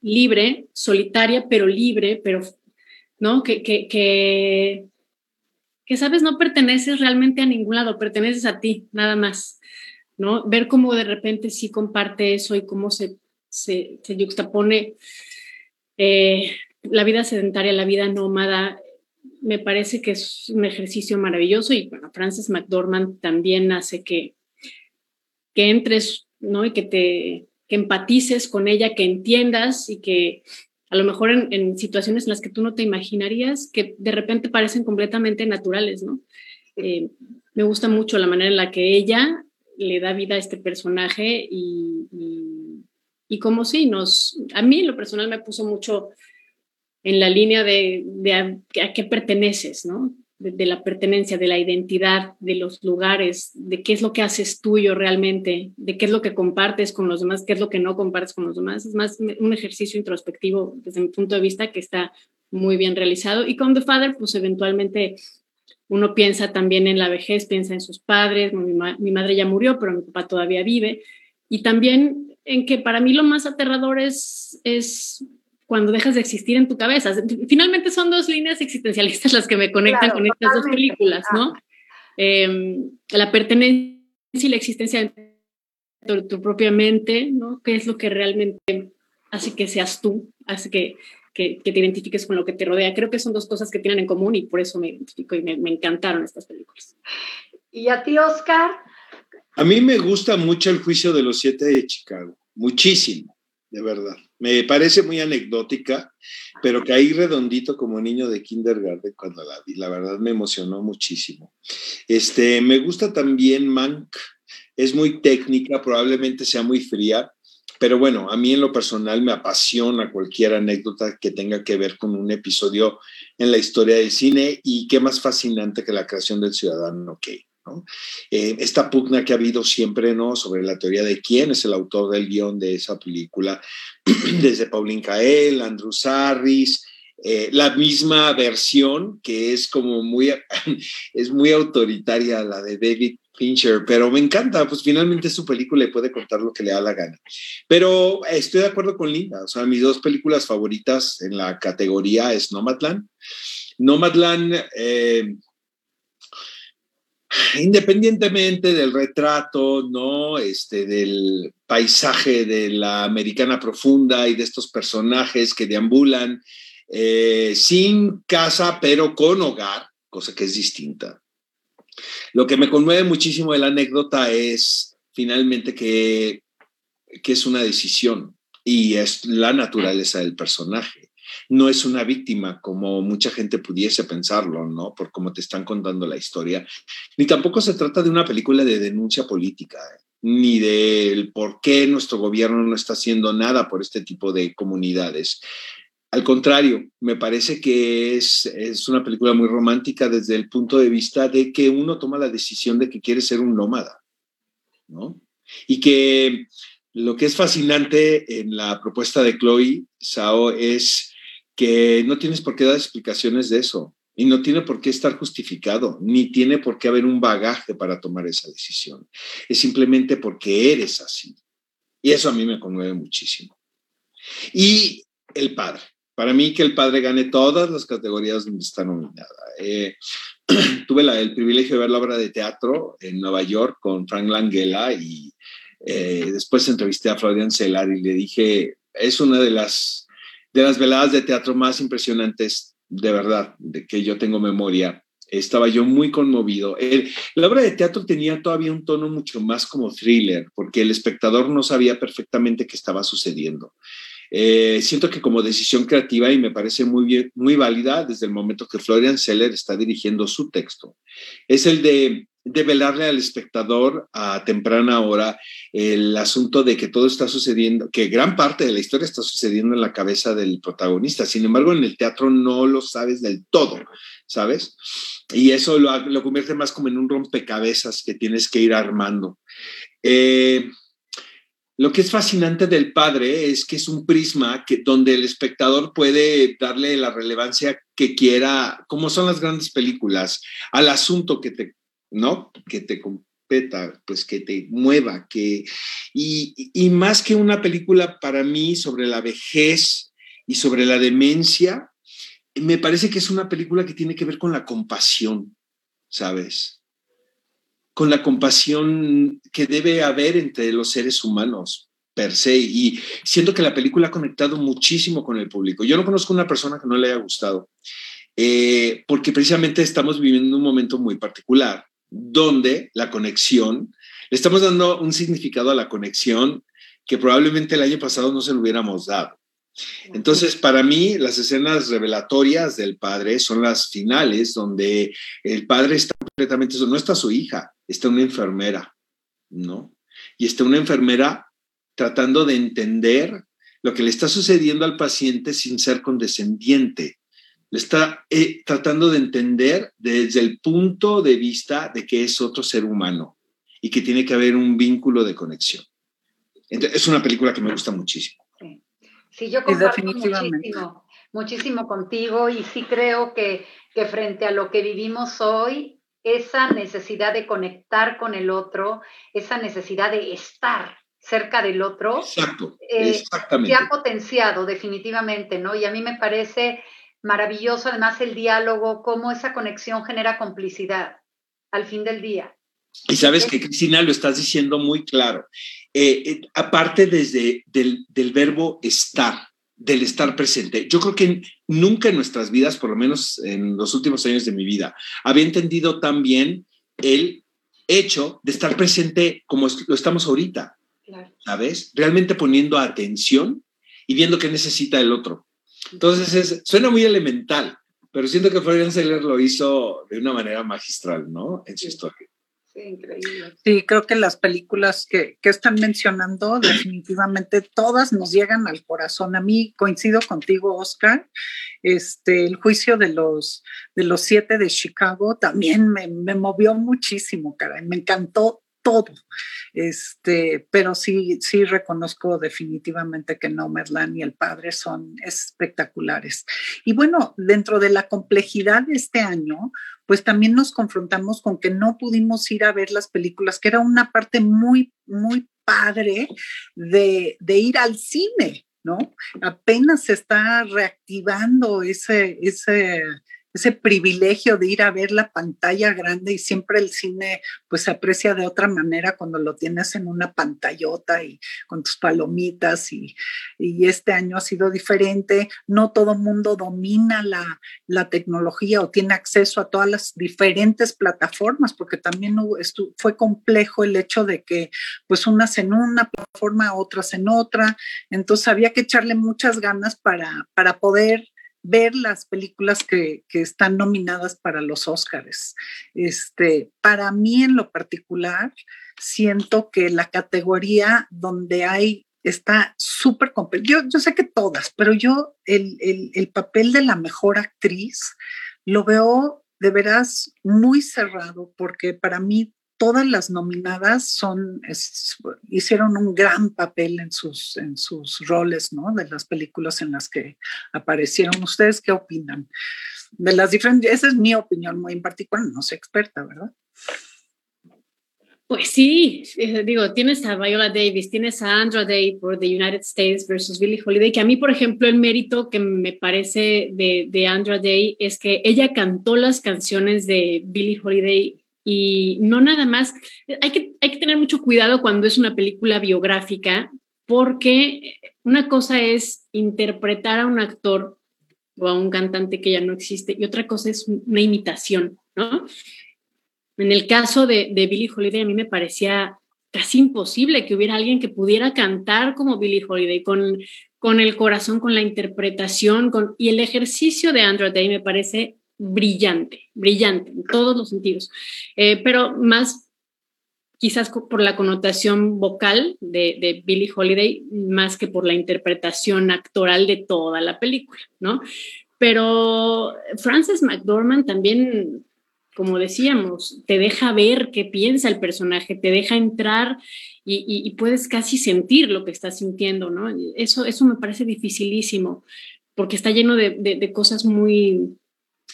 libre, solitaria, pero libre, pero, ¿no? Que, que, que, que, sabes, no perteneces realmente a ningún lado, perteneces a ti, nada más, ¿no? Ver cómo de repente sí comparte eso y cómo se, se, se juxtapone eh, la vida sedentaria, la vida nómada, me parece que es un ejercicio maravilloso y bueno, Frances McDormand también hace que, que entres, ¿no? Y que te que empatices con ella, que entiendas y que a lo mejor en, situaciones en las que tú no te imaginarías, que de repente parecen completamente naturales, ¿no? Eh, me gusta mucho la manera en la que ella le da vida a este personaje y, y, como sí, nos, a mí lo personal me puso mucho en la línea de, de a, a, qué perteneces, ¿no? De, la pertenencia, de la identidad, de los lugares, de qué es lo que haces tuyo realmente, de qué es lo que compartes con los demás, qué es lo que no compartes con los demás. Es más un ejercicio introspectivo desde mi punto de vista que está muy bien realizado. Y con The Father, pues eventualmente uno piensa también en la vejez, piensa en sus padres, mi, madre ya murió, pero mi papá todavía vive. Y también en que para mí lo más aterrador es cuando dejas de existir en tu cabeza. Finalmente son dos líneas existencialistas las que me conectan con estas dos películas, ¿no? Em, la pertenencia y la existencia de tu, propia mente, ¿no? ¿Qué es lo que realmente hace que seas tú, hace que, que, te identifiques con lo que te rodea? Creo que son dos cosas que tienen en común y por eso me identifico y me, me encantaron estas películas. ¿Y a ti, Oscar? A mí me gusta mucho el juicio de los siete de Chicago, muchísimo de verdad. Me parece muy anecdótica, pero ahí redondito como niño de kindergarten cuando la vi. La verdad me emocionó muchísimo. Este, me gusta también Mank. Es muy técnica, probablemente sea muy fría, pero bueno, a mí en lo personal me apasiona cualquier anécdota que tenga que ver con un episodio en la historia del cine y qué más fascinante que la creación del ciudadano Kane. Eh, esta pugna que ha habido siempre ¿no? sobre la teoría de quién es el autor del guion de esa película, desde Pauline Kael, Andrew Sarris, eh, la misma versión que es como muy, es muy autoritaria, la de David Fincher, pero me encanta, pues finalmente su película y puede contar lo que le da la gana. Pero estoy de acuerdo con Linda, o sea, mis dos películas favoritas en la categoría es Nomadland. Nomadland, eh, independientemente del retrato, ¿no? Este, del paisaje de la americana profunda y de estos personajes que deambulan eh, sin casa, pero con hogar, cosa que es distinta. Lo que me conmueve muchísimo de la anécdota es finalmente que, que es una decisión y es la naturaleza del personaje no es una víctima como mucha gente pudiese pensarlo, ¿no? Por cómo te están contando la historia. Ni tampoco se trata de una película de denuncia política, ¿eh? ni del por qué nuestro gobierno no está haciendo nada por este tipo de comunidades. Al contrario, me parece que es, es una película muy romántica desde el punto de vista de que uno toma la decisión de que quiere ser un nómada, ¿no? Y que lo que es fascinante en la propuesta de Chloe Sao es que no tienes por qué dar explicaciones de eso y no tiene por qué estar justificado, ni tiene por qué haber un bagaje para tomar esa decisión. Es simplemente porque eres así. Y eso a mí me conmueve muchísimo. Y el padre. Para mí que el padre gane todas las categorías donde está nominada. Eh, tuve el privilegio de ver la obra de teatro en Nueva York con Frank Langella y eh, después entrevisté a Florian Cellar y le dije, es una de las, de las veladas de teatro más impresionantes, de verdad, de que yo tengo memoria. Estaba yo muy conmovido. la obra de teatro tenía todavía un tono mucho más como thriller, porque el espectador no sabía perfectamente qué estaba sucediendo. Eh, siento que como decisión creativa y me parece muy bien, muy válida desde el momento que Florian Seller está dirigiendo su texto, es el de develarle al espectador a temprana hora el asunto de que todo está sucediendo, que gran parte de la historia está sucediendo en la cabeza del protagonista. Sin embargo, en el teatro no lo sabes del todo, ¿sabes? Y eso lo, lo convierte más como en un rompecabezas que tienes que ir armando. Eh, lo que es fascinante del padre es que es un prisma que, donde el espectador puede darle la relevancia que quiera, como son las grandes películas, al asunto que te, ¿no? Que te competa, pues que te mueva, que, y, y más que una película para mí sobre la vejez y sobre la demencia, me parece que es una película que tiene que ver con la compasión, ¿sabes? con la compasión que debe haber entre los seres humanos per se. Y siento que la película ha conectado muchísimo con el público. Yo no conozco una persona que no le haya gustado, eh, porque precisamente estamos viviendo un momento muy particular, donde la conexión, le estamos dando un significado a la conexión que probablemente el año pasado no se lo hubiéramos dado. Entonces, para mí, las escenas revelatorias del padre son las finales, donde el padre está completamente, no está su hija, está una enfermera, ¿no? Y está una enfermera tratando de entender lo que le está sucediendo al paciente sin ser condescendiente. Le está eh, tratando de entender desde el punto de vista de que es otro ser humano y que tiene que haber un vínculo de conexión. es una película que me gusta muchísimo. Sí, yo comparto muchísimo, muchísimo contigo y sí creo que, que frente a lo que vivimos hoy, esa necesidad de conectar con el otro, esa necesidad de estar cerca del otro, eh, se ha potenciado definitivamente, ¿no? Y a mí me parece maravilloso además el diálogo, cómo esa conexión genera complicidad al fin del día. Y sabes que, Cristina, lo estás diciendo muy claro. Eh, eh, aparte desde del, del, verbo estar, del estar presente. Yo creo que nunca en nuestras vidas, por lo menos en los últimos años de mi vida, había entendido tan bien el hecho de estar presente como lo estamos ahorita. ¿Sabes? Realmente poniendo atención y viendo qué necesita el otro. Entonces, suena muy elemental, pero siento que Florian Seller lo hizo de una manera magistral, ¿no? En su historia. Sí, increíble. Sí, creo que las películas que, están mencionando, definitivamente todas nos llegan al corazón. A mí coincido contigo, Oscar. Este, el juicio de los, de los siete de Chicago también me, me movió muchísimo, caray. Me encantó todo. Este, pero sí, sí reconozco definitivamente que Nomadland y el padre son espectaculares. Y bueno, dentro de la complejidad de este año, pues también nos confrontamos con que no pudimos ir a ver las películas, que era una parte muy, muy padre de, de ir al cine, ¿no? Apenas se está reactivando ese, ese, ese privilegio de ir a ver la pantalla grande y siempre el cine pues se aprecia de otra manera cuando lo tienes en una pantallota y con tus palomitas y, y este año ha sido diferente. No todo mundo domina la, la, tecnología o tiene acceso a todas las diferentes plataformas porque también fue complejo el hecho de que pues unas en una plataforma, otras en otra. Entonces había que echarle muchas ganas para, para poder ver las películas que, están nominadas para los Óscares. Este, para mí en lo particular, siento que la categoría donde hay está súper yo, yo sé que todas, pero yo el, el, papel de la mejor actriz lo veo de veras muy cerrado porque para mí todas las nominadas son, hicieron un gran papel en sus, en sus roles, ¿no? De las películas en las que aparecieron. ¿Ustedes qué opinan? De las diferentes, esa es mi opinión muy en particular, no soy experta, ¿verdad? Pues sí, eh, digo, tienes a Viola Davis, tienes a Andra Day por The United States versus Billie Holiday, que a mí, por ejemplo, el mérito que me parece de, de Andra Day es que ella cantó las canciones de Billie Holiday y no nada más, hay que, hay que tener mucho cuidado cuando es una película biográfica, porque una cosa es interpretar a un actor o a un cantante que ya no existe y otra cosa es una imitación, ¿no? En el caso de, de Billie Holiday, a mí me parecía casi imposible que hubiera alguien que pudiera cantar como Billie Holiday, con, con el corazón, con la interpretación, con, y el ejercicio de Andrew Day me parece brillante, brillante en todos los sentidos, eh, pero más quizás por la connotación vocal de, de, Billie Holiday, más que por la interpretación actoral de toda la película, ¿no? Pero Frances McDormand también como decíamos, te deja ver qué piensa el personaje, te deja entrar y, puedes casi sentir lo que estás sintiendo, ¿no? Eso, eso me parece dificilísimo, porque está lleno de, cosas muy,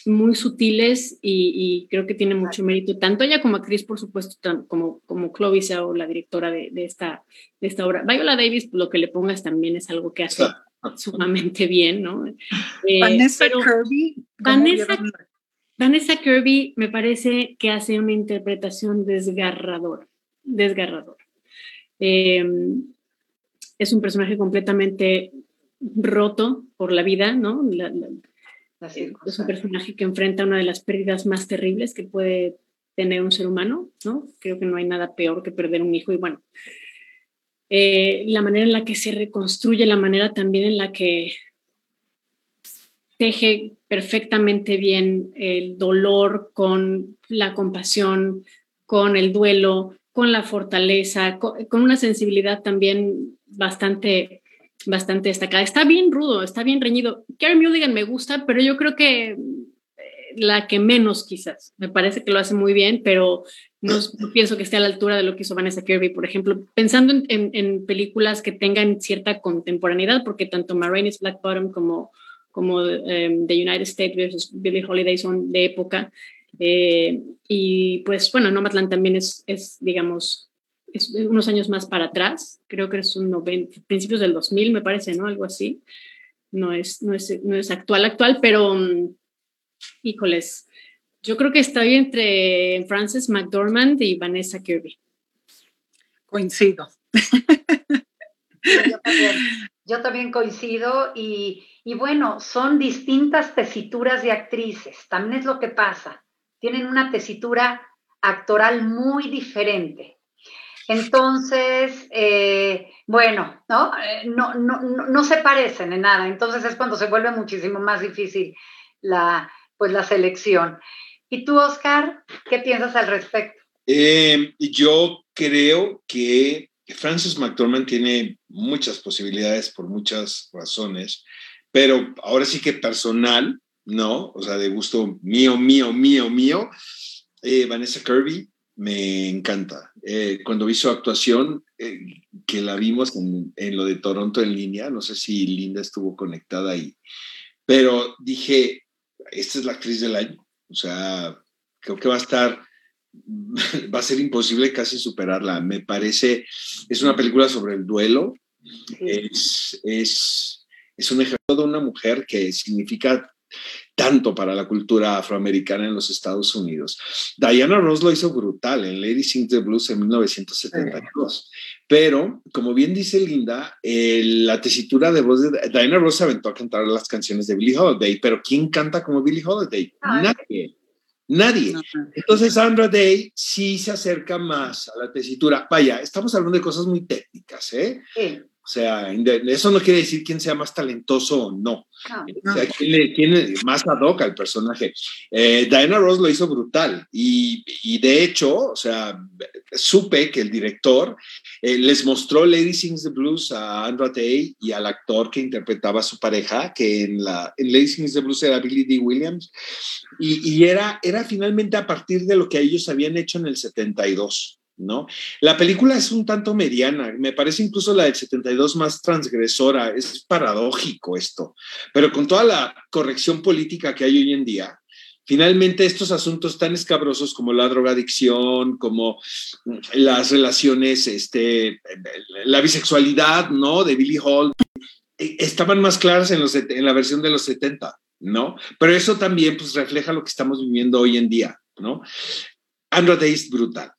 muy sutiles y, creo que tiene mucho mérito, tanto ella como actriz, por supuesto, como, como Chloe o la directora de, esta, de esta obra. Viola Davis, lo que le pongas también es algo que hace sumamente bien, ¿no? Vanessa eh, Kirby. Vanessa, Vanessa Kirby me parece que hace una interpretación desgarradora, desgarradora. Em, es un personaje completamente roto por la vida, ¿no? Es un personaje que enfrenta una de las pérdidas más terribles que puede tener un ser humano, ¿no? Creo que no hay nada peor que perder un hijo y bueno, eh, la manera en la que se reconstruye, la manera también en la que teje perfectamente bien el dolor con la compasión, con el duelo, con la fortaleza, con, una sensibilidad también bastante, bastante destacada. Está bien rudo, está bien reñido. Carey Mulligan me gusta, pero yo creo que eh, la que menos quizás. Me parece que lo hace muy bien, pero no, pienso que esté a la altura de lo que hizo Vanessa Kirby, por ejemplo, pensando en, en, películas que tengan cierta contemporaneidad, porque tanto Marraine's Black Bottom como como em, The United States versus Billie Holiday son de época. Eh, y pues bueno, Nomadland también es, es digamos, es unos años más para atrás, creo que es un 90, principios del 2000 me parece, ¿no? Algo así. No es, no es, no es actual, actual, pero um, híjoles, yo creo que estoy entre Frances McDormand y Vanessa Kirby. Coincido. Yo también, yo también coincido y y bueno, son distintas tesituras de actrices, también es lo que pasa. Tienen una tesitura actoral muy diferente. Entonces, eh, bueno, eh, ¿no? No, no, se parecen en nada. Entonces es cuando se vuelve muchísimo más difícil la, pues, la selección. ¿Y tú, Oscar, qué piensas al respecto? Eh, yo creo que Frances McDormand tiene muchas posibilidades por muchas razones pero ahora sí que personal, ¿no? O sea, de gusto mío, mío, mío, mío. Vanessa Kirby me encanta. Eh, cuando vi su actuación, eh, que la vimos en, en, lo de Toronto en línea, no sé si Linda estuvo conectada ahí, pero dije, esta es la actriz del año. O sea, creo que va a estar, va a ser imposible casi superarla. Me parece, es una película sobre el duelo. Es, es es un ejemplo de una mujer que significa tanto para la cultura afroamericana en los Estados Unidos. Diana Ross lo hizo brutal en Lady Sings the Blues en 1972. Pero, como bien dice Linda, la tesitura de voz de Diana Ross se aventó a cantar las canciones de Billie Holiday, pero ¿quién canta como Billie Holiday? Nadie. Nadie. Entonces, Sandra Day sí se acerca más a la tesitura. Vaya, estamos hablando de cosas muy técnicas, ¿eh? O sea, eso no quiere decir quién sea más talentoso o no. O sea, quién, le, más ad hoc al personaje. Eh, Diana Ross lo hizo brutal y, y, de hecho, o sea, supe que el director eh, les mostró Lady Sings the Blues a Andra Day y al actor que interpretaba a su pareja, que en, la, en Lady Sings the Blues era Billy D. Williams, y, y era, era finalmente a partir de lo que ellos habían hecho en el 72. La película es un tanto mediana, me parece incluso la del 72 más transgresora, es paradójico esto, pero con toda la corrección política que hay hoy en día, finalmente estos asuntos tan escabrosos como la drogadicción, como las relaciones, este, la bisexualidad, ¿no? De Billy Hall, eh, estaban más claras en, la versión de los 70, ¿no? Pero eso también pues refleja lo que estamos viviendo hoy en día, ¿no? Andra Day es brutal.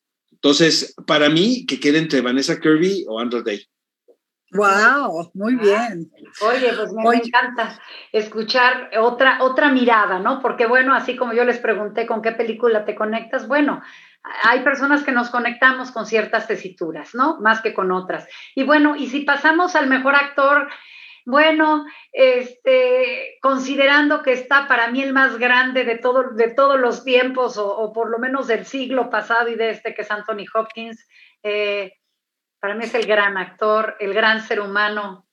Entonces, para mí, que quede entre Vanessa Kirby o Andra Day. Wow, muy bien. Oye, pues me, encanta escuchar otra, otra mirada, ¿no? Porque bueno, así como yo les pregunté con qué película te conectas, bueno, hay personas que nos conectamos con ciertas tesituras, ¿no? Más que con otras. Y bueno, y si pasamos al mejor actor, bueno, este, considerando que está para mí el más grande de, todo, de todos los tiempos, o, por lo menos del siglo pasado y de este, que es Anthony Hopkins, eh, para mí es el gran actor, el gran ser humano.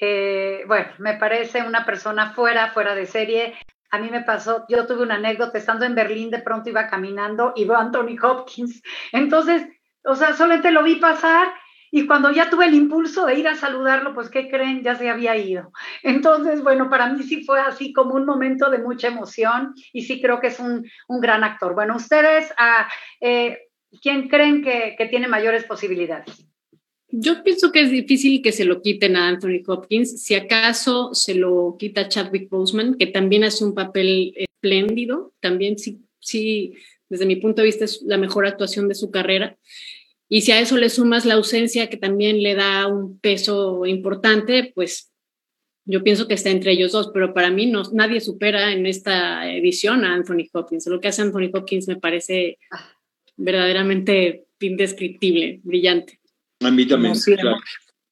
Eh, bueno, me parece una persona fuera, fuera de serie. A mí me pasó, yo tuve una anécdota, estando en Berlín, de pronto iba caminando y veo a Anthony Hopkins. Entonces, o sea, solamente lo vi pasar y cuando ya tuve el impulso de ir a saludarlo, pues, ¿qué creen? Ya se había ido. Entonces, bueno, para mí sí fue así como un momento de mucha emoción y sí creo que es un, gran actor. Bueno, ustedes, ah, eh, ¿quién creen que, tiene mayores posibilidades? Yo pienso que es difícil que se lo quiten a Anthony Hopkins. Si acaso se lo quita Chadwick Boseman, que también hace un papel espléndido, también sí, sí, desde mi punto de vista es la mejor actuación de su carrera. Y si a eso le sumas la ausencia que también le da un peso importante, pues yo pienso que está entre ellos dos, pero para mí no, nadie supera en esta edición a Anthony Hopkins. Lo que hace Anthony Hopkins me parece verdaderamente indescriptible, brillante. A mí también.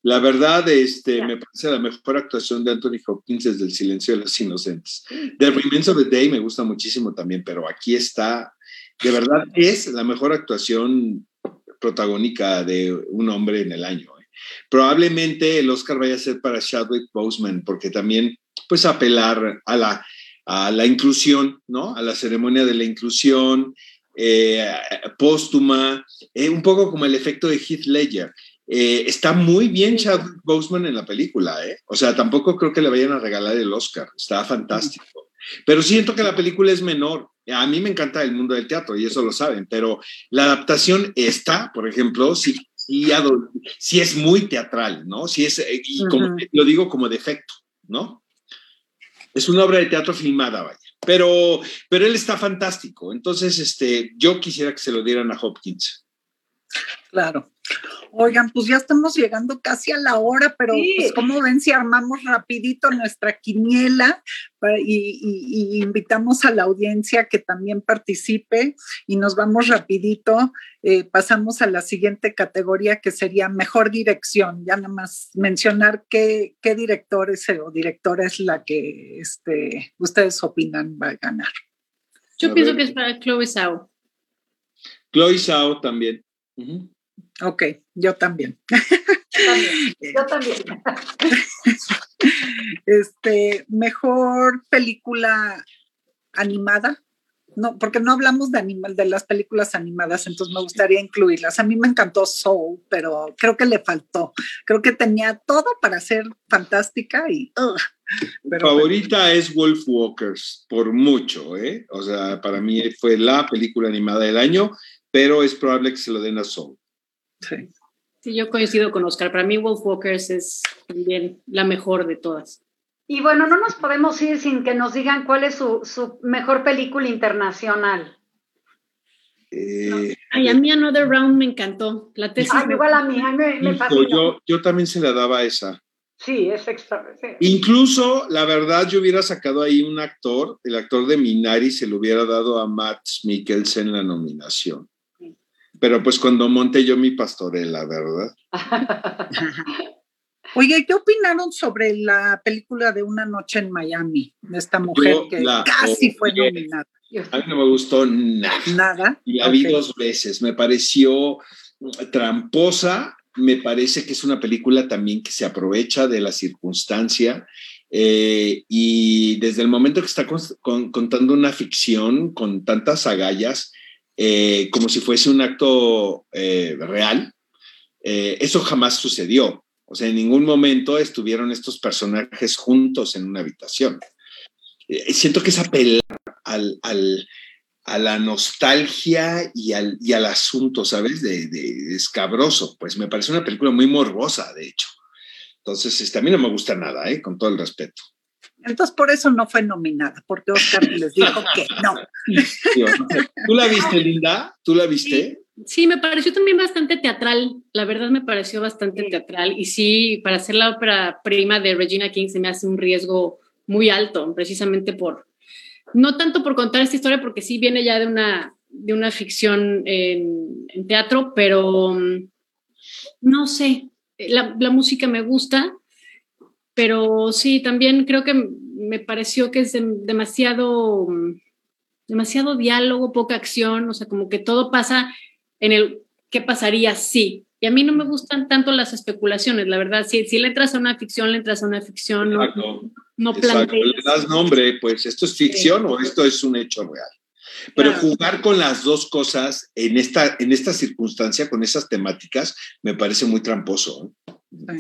La, verdad, este, me parece la mejor actuación de Anthony Hopkins desde El silencio de los inocentes. The Remains of the Day me gusta muchísimo también, pero aquí está, de verdad, es la mejor actuación protagónica de un hombre en el año. ¿eh? Probablemente el Oscar vaya a ser para Chadwick Boseman, porque también, pues, apelar a la, a la inclusión, ¿no? A la ceremonia de la inclusión eh, póstuma, eh, un poco como el efecto de Heath Ledger. está muy bien Chadwick Boseman en la película, O sea, tampoco creo que le vayan a regalar el Oscar. Está fantástico. Pero siento que la película es menor. A mí me encanta el mundo del teatro y eso lo saben, pero la adaptación está, por ejemplo, sí, sí, es muy teatral, ¿no? Sí es, eh, y como, lo digo como defecto, ¿no? Es una obra de teatro filmada, vaya. Pero, pero él está fantástico. Entonces, este, yo quisiera que se lo dieran a Hopkins. Claro. Oigan, pues ya estamos llegando casi a la hora, pero pues como ven si armamos rapidito nuestra quiniela y, invitamos a la audiencia que también participe y nos vamos rapidito, eh, pasamos a la siguiente categoría que sería mejor dirección, ya nada más mencionar qué, qué directores o directora es la que este, ustedes opinan va a ganar. Yo pienso que es para Chloe Zhao. Chloe Zhao también. Ok, yo también. Yo también. Este, mejor película animada. No, porque no hablamos de animal, de las películas animadas, entonces me gustaría incluirlas. A mí me encantó Soul, pero creo que le faltó. Creo que tenía todo para ser fantástica y. Mi favorita es Wolf Walkers, por mucho, ¿eh? O sea, para mí fue la película animada del año, pero es probable que se lo den a Soul. Sí. Sí, yo coincido con Oscar. Para mí, Wolf Walkers es también la mejor de todas. Y bueno, no nos podemos ir sin que nos digan cuál es su, mejor película internacional. Eh, Ay, a mí Another Round me encantó. La tesis igual a mí, a mí me, Yo, yo también se la daba esa. Sí, es extra. Incluso, la verdad, yo hubiera sacado ahí un actor, el actor de Minari, se lo hubiera dado a Matt Mikkelsen la nominación. Pero pues cuando monté yo mi pastorela, ¿verdad? Oye, ¿qué opinaron sobre la película de Una noche en Miami? De esta mujer que casi fue nominada. A mí no me gustó nada. Nada. Y la vi dos veces. Me pareció tramposa. Me parece que es una película también que se aprovecha de la circunstancia. Eh, y desde el momento que está contando una ficción con tantas agallas, eh, como si fuese un acto eh, real, eso jamás sucedió. O sea, en ningún momento estuvieron estos personajes juntos en una habitación. siento que es apelar a la nostalgia y al, y al asunto, ¿sabes? De, de, escabroso. Pues me parece una película muy morbosa, de hecho. Entonces, este, a mí no me gusta nada, ¿eh? Con todo el respeto. Entonces, por eso no fue nominada, porque Oscar les dijo que no. ¿Tú la viste, Linda? ¿Tú la viste? Sí, me pareció también bastante teatral. La verdad me pareció bastante teatral. Y sí, para hacer la ópera prima de Regina King se me hace un riesgo muy alto, precisamente por, no tanto por contar esta historia, porque sí viene ya de una, de una ficción en, teatro, pero mm, no sé, la, música me gusta, pero sí, también creo que me pareció que es demasiado, mm, demasiado diálogo, poca acción, o sea, como que todo pasa en el qué pasaría si. Y a mí no me gustan tanto las especulaciones, la verdad. Si, si le entras a una ficción, le entras a una ficción, no, no Le das nombre, pues esto es ficción o esto es un hecho real. Pero jugar con las dos cosas en esta, en esta circunstancia, con esas temáticas, me parece muy tramposo.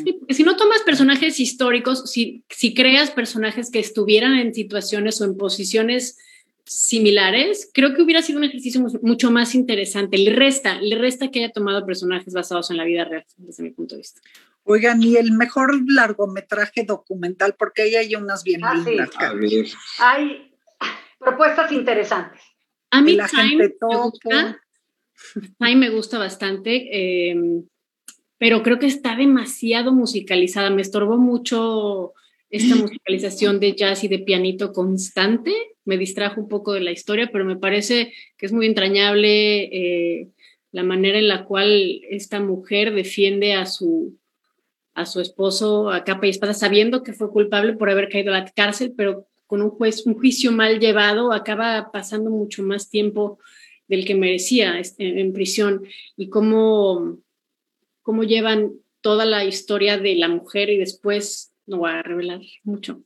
Sí, si no tomas personajes históricos, si, si creas personajes que estuvieran en situaciones o en posiciones similares, creo que hubiera sido un ejercicio mucho más interesante. Le resta, le resta que haya tomado personajes basados en la vida real, desde mi punto de vista. Oigan, y el mejor largometraje documental, porque ahí hay unas bien ah, lindas. Hay propuestas interesantes. A mí Time me, gusta, Time me gusta bastante, em, pero creo que está demasiado musicalizada. Me estorbó mucho esta musicalización de jazz y de pianito constante. Me distrajo un poco de la historia, pero me parece que es muy entrañable eh, la manera en la cual esta mujer defiende a su, a su esposo a capa y espada, sabiendo que fue culpable por haber caído a la cárcel, pero con un, juez, un juicio mal llevado, acaba pasando mucho más tiempo del que merecía este, en, prisión. Y cómo, cómo llevan toda la historia de la mujer y después no voy a revelar mucho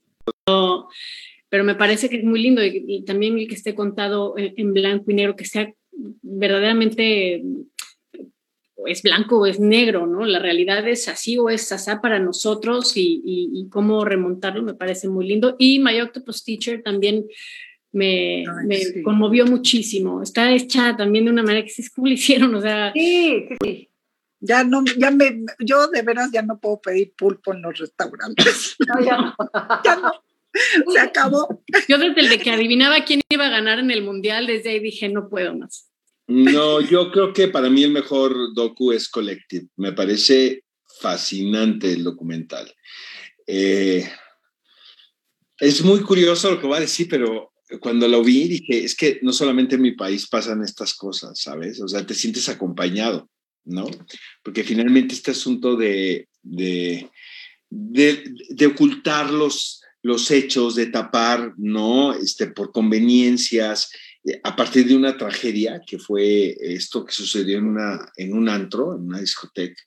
pero me parece que es muy lindo y, también el que esté contado en, blanco y negro, que sea verdaderamente es blanco o es negro, ¿no? La realidad es así o es asá para nosotros y, cómo remontarlo me parece muy lindo. Y My Octopus Teacher también me, me conmovió muchísimo. Está hecha también de una manera que sí, ¿cómo lo hicieron? O sea, sí, sí. Ya no, ya me, yo de veras ya no puedo pedir pulpo en los restaurantes. No, ya no. ya no. Se acabó. Yo desde el de que adivinaba quién iba a ganar en el mundial, desde ahí dije, no puedo más. No, yo creo que para mí el mejor docu es Collective. Me parece fascinante el documental. Eh, es muy curioso lo que va a decir, pero cuando lo vi dije, es que no solamente en mi país pasan estas cosas, ¿sabes? O sea, te sientes acompañado, ¿no? Porque finalmente este asunto de, de, de, de ocultar los, los hechos, de tapar, ¿no? Este, por conveniencias, eh, a partir de una tragedia que fue esto que sucedió en, una, en un antro, en una discoteca,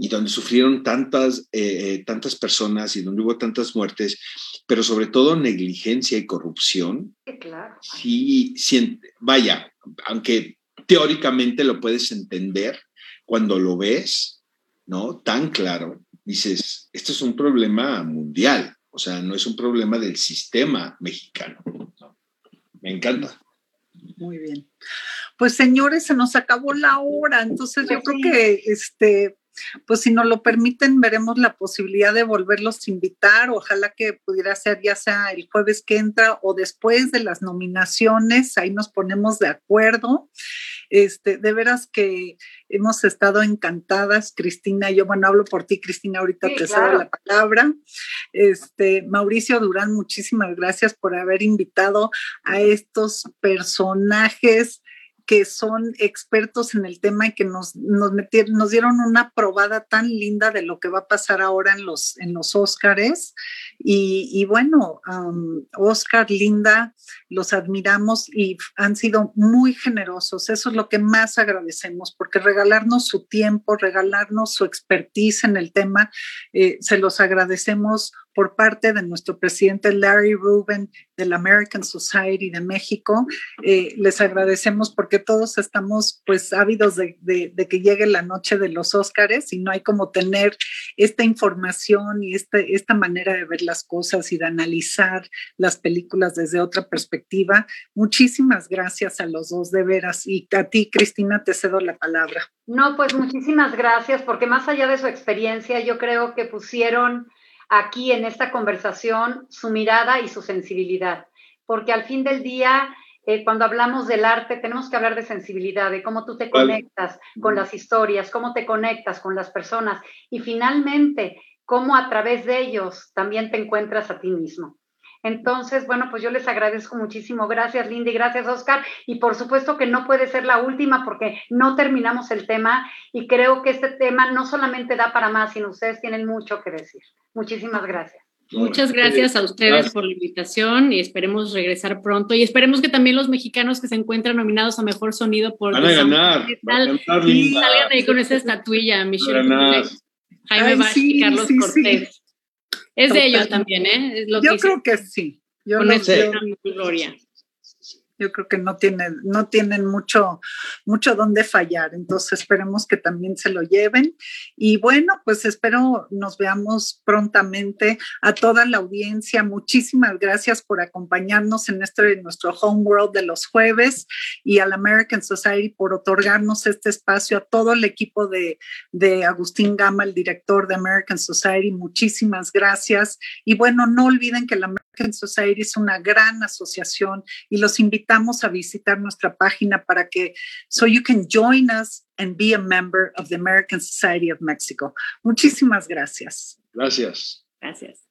y donde sufrieron tantas, eh, eh, tantas personas y donde hubo tantas muertes, pero sobre todo negligencia y corrupción. Claro. Sí, sí, vaya, aunque teóricamente lo puedes entender, cuando lo ves, ¿no? Tan claro, dices, esto es un problema mundial. O sea, no es un problema del sistema mexicano. Me encanta. Muy bien. Pues señores, se nos acabó la hora, entonces yo creo que este pues si nos lo permiten, veremos la posibilidad de volverlos a invitar. Ojalá que pudiera ser ya sea el jueves que entra o después de las nominaciones, ahí nos ponemos de acuerdo. Este, de veras que hemos estado encantadas, Cristina, yo, bueno, hablo por ti, Cristina, ahorita te cedo la palabra. Este, Mauricio Durán, muchísimas gracias por haber invitado a estos personajes que son expertos en el tema y que nos, nos, dieron una probada tan linda de lo que va a pasar ahora en los, en los Óscares. Y, bueno, Oscar, Linda, los admiramos y han sido muy generosos. Eso es lo que más agradecemos, porque regalarnos su tiempo, regalarnos su expertise en el tema, eh, se los agradecemos por parte de nuestro presidente Larry Rubin del American Society de México. Eh, les agradecemos porque todos estamos pues ávidos de, que llegue la noche de los Óscares y no hay como tener esta información y este, esta manera de ver las cosas y de analizar las películas desde otra perspectiva. Muchísimas gracias a los dos de veras y a ti, Cristina, te cedo la palabra. No, pues muchísimas gracias porque más allá de su experiencia, yo creo que pusieron aquí en esta conversación su mirada y su sensibilidad, porque al fin del día, eh, cuando hablamos del arte, tenemos que hablar de sensibilidad, de cómo tú te conectas con las historias, cómo te conectas con las personas. Y finalmente, cómo a través de ellos también te encuentras a ti mismo. Entonces, bueno, pues yo les agradezco muchísimo. Gracias, Lindy, gracias, Oscar. Y por supuesto que no puede ser la última porque no terminamos el tema y creo que este tema no solamente da para más, sino ustedes tienen mucho que decir. Muchísimas gracias. Muchas gracias a ustedes por la invitación y esperemos regresar pronto y esperemos que también los mexicanos que se encuentran nominados a Mejor Sonido por... Van a ganar. salgan ahí con esa estatuilla, Michelle. Jaime Vázquez y Carlos Cortés. Es de ellos también, ¿eh? Yo creo que sí. Yo Con no sé. gloria yo creo que no tienen, no tienen mucho, mucho donde fallar. Entonces esperemos que también se lo lleven. Y bueno, pues espero nos veamos prontamente a toda la audiencia. Muchísimas gracias por acompañarnos en este nuestro Home World de los jueves y al American Society por otorgarnos este espacio a todo el equipo de, de Agustín Gama, el director de American Society. Muchísimas gracias. Y bueno, no olviden que la American Society es una gran asociación y los invitamos invitamos a visitar nuestra página para que, so you can join us and be a member of the American Society of Mexico. Muchísimas gracias. Gracias. Gracias.